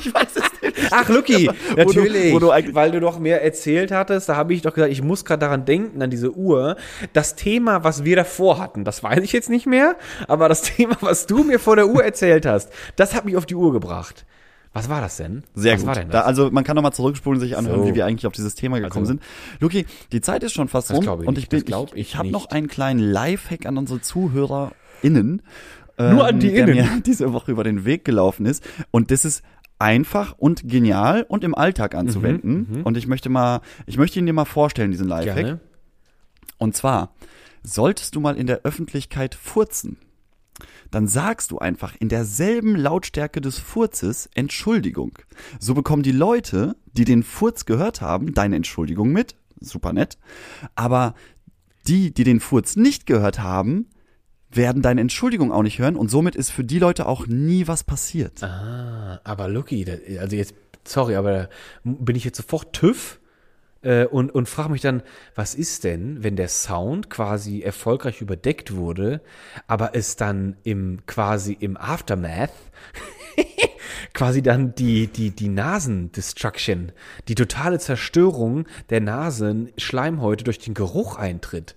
Ich weiß es nicht. Ach, Lucky, wo du- natürlich. wo du weil du doch mehr erzählt hattest, da habe ich doch gesagt, ich muss gerade daran denken, an diese Uhr. Das Thema, was wir davor hatten, das weiß ich jetzt nicht mehr, aber das Thema, was du mir vor der Uhr erzählt hast, das hat mich auf die Uhr gebracht. Was war das denn? Sehr was gut. war denn Da, das? also man kann nochmal zurückspulen, sich anhören, So. wie wir eigentlich auf dieses Thema gekommen Also- sind. Luki, die Zeit ist schon fast rum ich und ich bin, ich, ich ich habe noch einen kleinen Lifehack an unsere ZuhörerInnen. Nur an die der Innen. mir diese Woche über den Weg gelaufen ist. Und das ist einfach und genial und im Alltag anzuwenden. Und ich möchte mal, ich möchte ihn dir mal vorstellen, diesen Lifehack. Und zwar, solltest du mal in der Öffentlichkeit furzen, dann sagst du einfach in derselben Lautstärke des Furzes Entschuldigung. So bekommen die Leute, die den Furz gehört haben, deine Entschuldigung mit. Super nett. Aber die, die den Furz nicht gehört haben, werden deine Entschuldigung auch nicht hören und somit ist für die Leute auch nie was passiert. Ah, aber Lucky, also jetzt, sorry, aber bin ich jetzt sofort TÜV äh, und, und frage mich dann, was ist denn, wenn der Sound quasi erfolgreich überdeckt wurde, aber es dann im quasi im Aftermath quasi dann die, die, die Nasendestruction, die totale Zerstörung der Nasen, Schleimhäute durch den Geruch eintritt.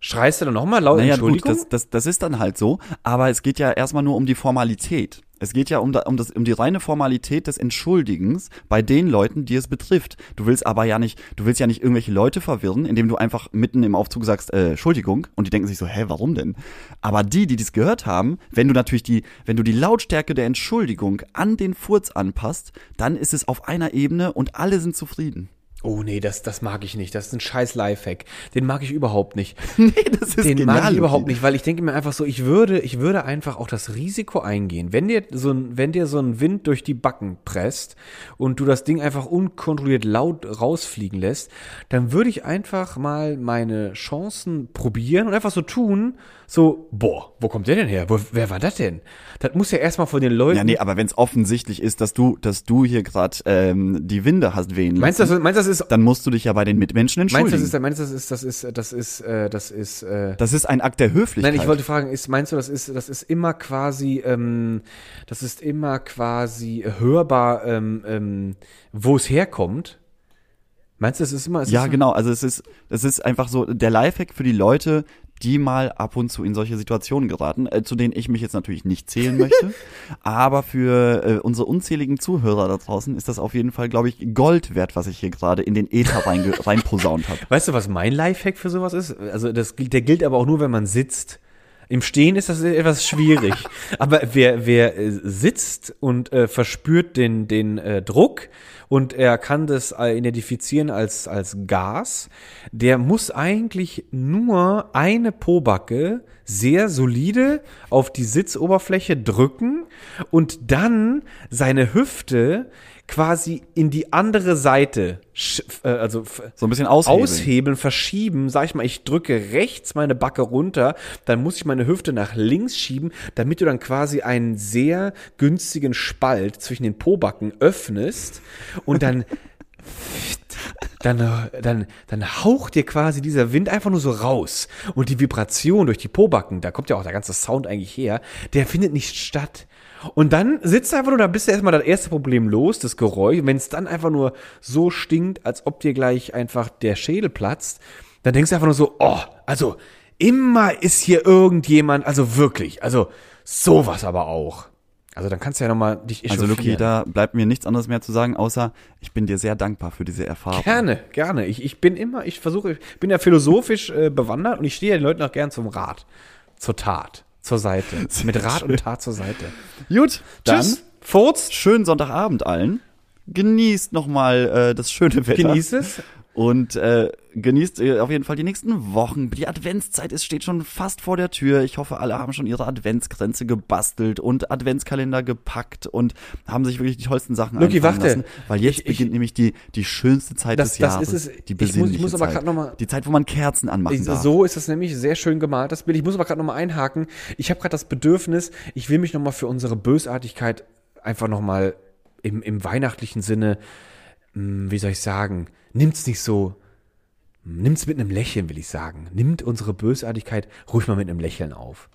Schreist du dann nochmal laut Naja, gut, Entschuldigung? das, das, das ist dann halt so, aber es geht ja erstmal nur um die Formalität. Es geht ja um, da, um, das, um die reine Formalität des Entschuldigens bei den Leuten, die es betrifft. Du willst aber ja nicht, du willst ja nicht irgendwelche Leute verwirren, indem du einfach mitten im Aufzug sagst, äh, Entschuldigung, und die denken sich so, hä, warum denn? Aber die, die dies gehört haben, wenn du natürlich die, wenn du die Lautstärke der Entschuldigung an den Furz anpasst, dann ist es auf einer Ebene und alle sind zufrieden. Oh nee, das, das mag ich nicht. Das ist ein scheiß Lifehack. Den mag ich überhaupt nicht. nee, das ist Den mag ich überhaupt nicht, weil ich denke mir einfach so, ich würde, ich würde einfach auch das Risiko eingehen. Wenn dir so ein, wenn dir so ein Wind durch die Backen presst und du das Ding einfach unkontrolliert laut rausfliegen lässt, dann würde ich einfach mal meine Chancen probieren und einfach so tun, so, boah, wo kommt der denn her? Wo, wer war das denn? Das muss ja erstmal von den Leuten. Ja, nee, aber wenn es offensichtlich ist, dass du, dass du hier gerade ähm, die Winde hast wehen lassen, meinst du, das, meinst du, das ist, dann musst du dich ja bei den Mitmenschen meinst du, entschuldigen. das ist, meinst du, das ist, das ist, das ist, äh, das ist, äh, das ist ein Akt der Höflichkeit. Nein, ich wollte fragen, ist, meinst du, das ist, das ist immer quasi, ähm, das ist immer quasi hörbar, ähm, ähm, wo es herkommt? Meinst du, das ist immer, es ja, ist genau. Also es ist, es ist einfach so der Lifehack für die Leute, die mal ab und zu in solche Situationen geraten, äh, zu denen ich mich jetzt natürlich nicht zählen möchte. aber für äh, unsere unzähligen Zuhörer da draußen ist das auf jeden Fall, glaube ich, Gold wert, was ich hier gerade in den Äther reinge- reinposaunt habe. Weißt du, was mein Lifehack für sowas ist? Also das, der gilt aber auch nur, wenn man sitzt. Im Stehen ist das etwas schwierig. aber wer, wer äh, sitzt und äh, verspürt den, den äh, Druck und er kann das äh, identifizieren als, als Gas, der muss eigentlich nur eine Pobacke sehr solide auf die Sitzoberfläche drücken und dann seine Hüfte quasi in die andere Seite, äh, also So ein bisschen aushebeln. aushebeln, verschieben. Sag ich mal, ich drücke rechts meine Backe runter, dann muss ich meine Hüfte nach links schieben, damit du dann quasi einen sehr günstigen Spalt zwischen den Pobacken öffnest und dann dann, dann, dann haucht dir quasi dieser Wind einfach nur so raus. Und die Vibration durch die Pobacken, da kommt ja auch der ganze Sound eigentlich her, der findet nicht statt. Und dann sitzt du einfach nur, da bist du erstmal das erste Problem los, das Geräusch. Wenn es dann einfach nur so stinkt, als ob dir gleich einfach der Schädel platzt, dann denkst du einfach nur so, oh, also immer ist hier irgendjemand, also wirklich, also sowas aber auch. Also dann kannst du ja nochmal dich Also Luki, da bleibt mir nichts anderes mehr zu sagen, außer ich bin dir sehr dankbar für diese Erfahrung. Gerne, gerne. Ich, ich bin immer, ich versuche, ich bin ja philosophisch äh, bewandert und ich stehe ja den Leuten auch gern zum Rat, zur Tat, zur Seite. Mit Rat und Tat zur Seite. Gut, Dann, tschüss. Furz, Schönen Sonntagabend allen. Genießt nochmal äh, das schöne Wetter. genieß es. Und äh, genießt äh, auf jeden Fall die nächsten Wochen. Die Adventszeit ist, steht schon fast vor der Tür. Ich hoffe, alle haben schon ihre Adventsgrenze gebastelt und Adventskalender gepackt und haben sich wirklich die tollsten Sachen einfallen warte. lassen. Weil jetzt Ich- ich- beginnt nämlich die, die schönste Zeit Das- des das Jahres. ist es. Die Ich muss- ich besinnliche muss aber Zeit. noch mal- Die Zeit, wo man Kerzen anmachen Ich, darf. so ist das nämlich sehr schön gemalt, das Bild. Ich muss aber gerade nochmal einhaken. Ich habe gerade das Bedürfnis, ich will mich nochmal für unsere Bösartigkeit einfach nochmal im, im weihnachtlichen Sinne, mh, wie soll ich sagen, nimmt's nicht so, nimmt's mit einem Lächeln, will ich sagen. Nimmt unsere Bösartigkeit ruhig mal mit einem Lächeln auf.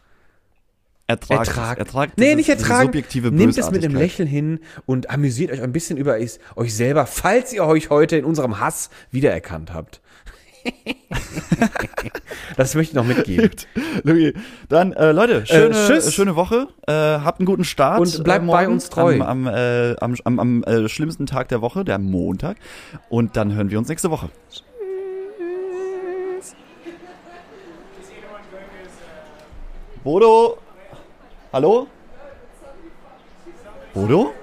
ertragt, Ertragt. ertragt nee, nicht ertragen. subjektive Nehmt es mit einem. Lächeln hin und amüsiert euch ein bisschen über euch selber, falls ihr euch heute in unserem Hass wiedererkannt habt. das möchte ich noch mitgeben. Luki, dann äh, Leute, schöne, tschüss. schöne Woche, äh, habt einen guten Start Und bleibt äh, bei uns treu. am, am, äh, am, am, am äh, schlimmsten Tag der Woche, der Montag. Und dann hören wir uns nächste Woche. Bodo, hallo? Bodo?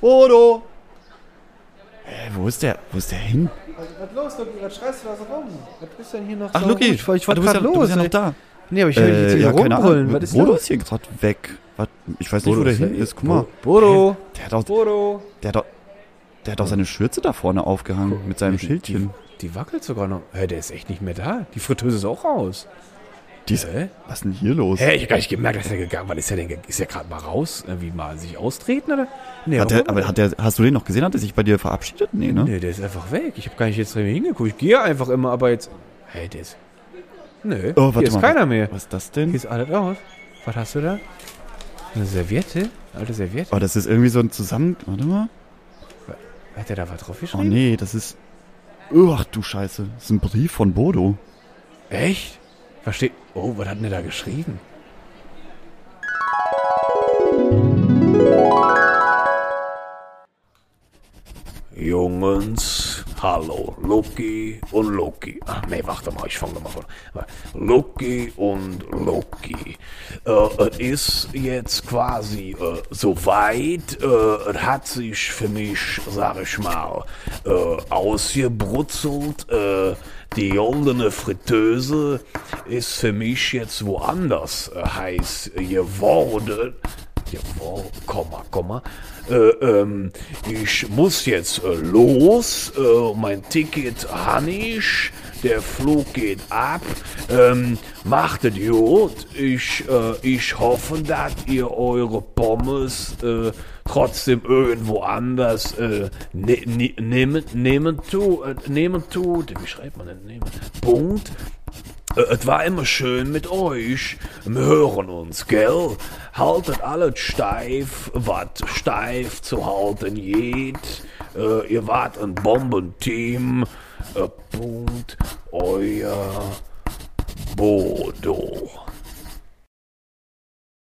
Bodo? Hä, wo ist der? Wo ist der hin? Was los, Luki? Was schreist du da so rum? Was ist denn hier noch Ach, Luki, Ich, wollte ah, du bist ja, grad du bist ja noch da. Nee, aber ich höre dich jetzt hier keine rumbrüllen. Ahnung. Was ist Bodo los? ist hier gerade weg. Was? Ich weiß nicht, wo der hin ist. Guck mal. Bodo. Der hat, doch, Bodo. der, hat doch, der hat doch seine Schürze da vorne aufgehangen mit seinem Schildchen. Die wackelt sogar noch. Hä, der ist echt nicht mehr da. Die Fritteuse ist auch raus. Die ist, Hä? was ist denn hier los? Hä, ich hab gar nicht gemerkt, dass er gegangen war. Ist er denn, ge- ist er gerade mal raus? Irgendwie mal sich austreten, oder? Nee, Hat warum? der, aber hat der, hast du den noch gesehen? Hat er sich bei dir verabschiedet? Nee, ne? Nee, der ist einfach weg. Ich habe gar nicht jetzt drin hingeguckt. Ich gehe einfach immer, aber jetzt. Hey, der ist. Nö, Oh, warte hier ist mal. keiner mehr. Was ist das Hier denn? ist alles aus. Was hast du da? Eine Serviette? Alte Serviette? Oh, das ist irgendwie so ein Zusammen... Warte mal. Hat der da was drauf Oh geschrieben? nee, das ist... Oh, ach du Scheiße. Das ist ein Brief von Bodo. Echt? Versteht. Oh, was hat denn der da geschrieben? Jungens, hallo, Loki und Loki. Ach nee, warte mal, ich fange mal von. Loki und Loki. Äh, es ist jetzt quasi äh, soweit. Äh, hat sich für mich, sag ich mal, äh, ausgebrutzelt. Äh, die goldene Fritteuse ist für mich jetzt woanders äh, heiß geworden. Jawohl, Komma, Komma. Äh, ähm, ich muss jetzt äh, los. Äh, mein Ticket han ich. Der Flug geht ab. Ähm, macht es gut. Ich, äh, ich hoffe, dass ihr eure Pommes äh, trotzdem irgendwo anders äh, ne, ne, nehmen, nehmen tu, äh, nehmen tut. Wie schreibt man denn nehmen? Punkt. Äh, Es war immer schön mit euch. Wir hören uns, gell? Haltet alles steif, was steif zu halten geht. Äh, ihr wart ein Bombenteam. Äh, Punkt. Euer Bodo.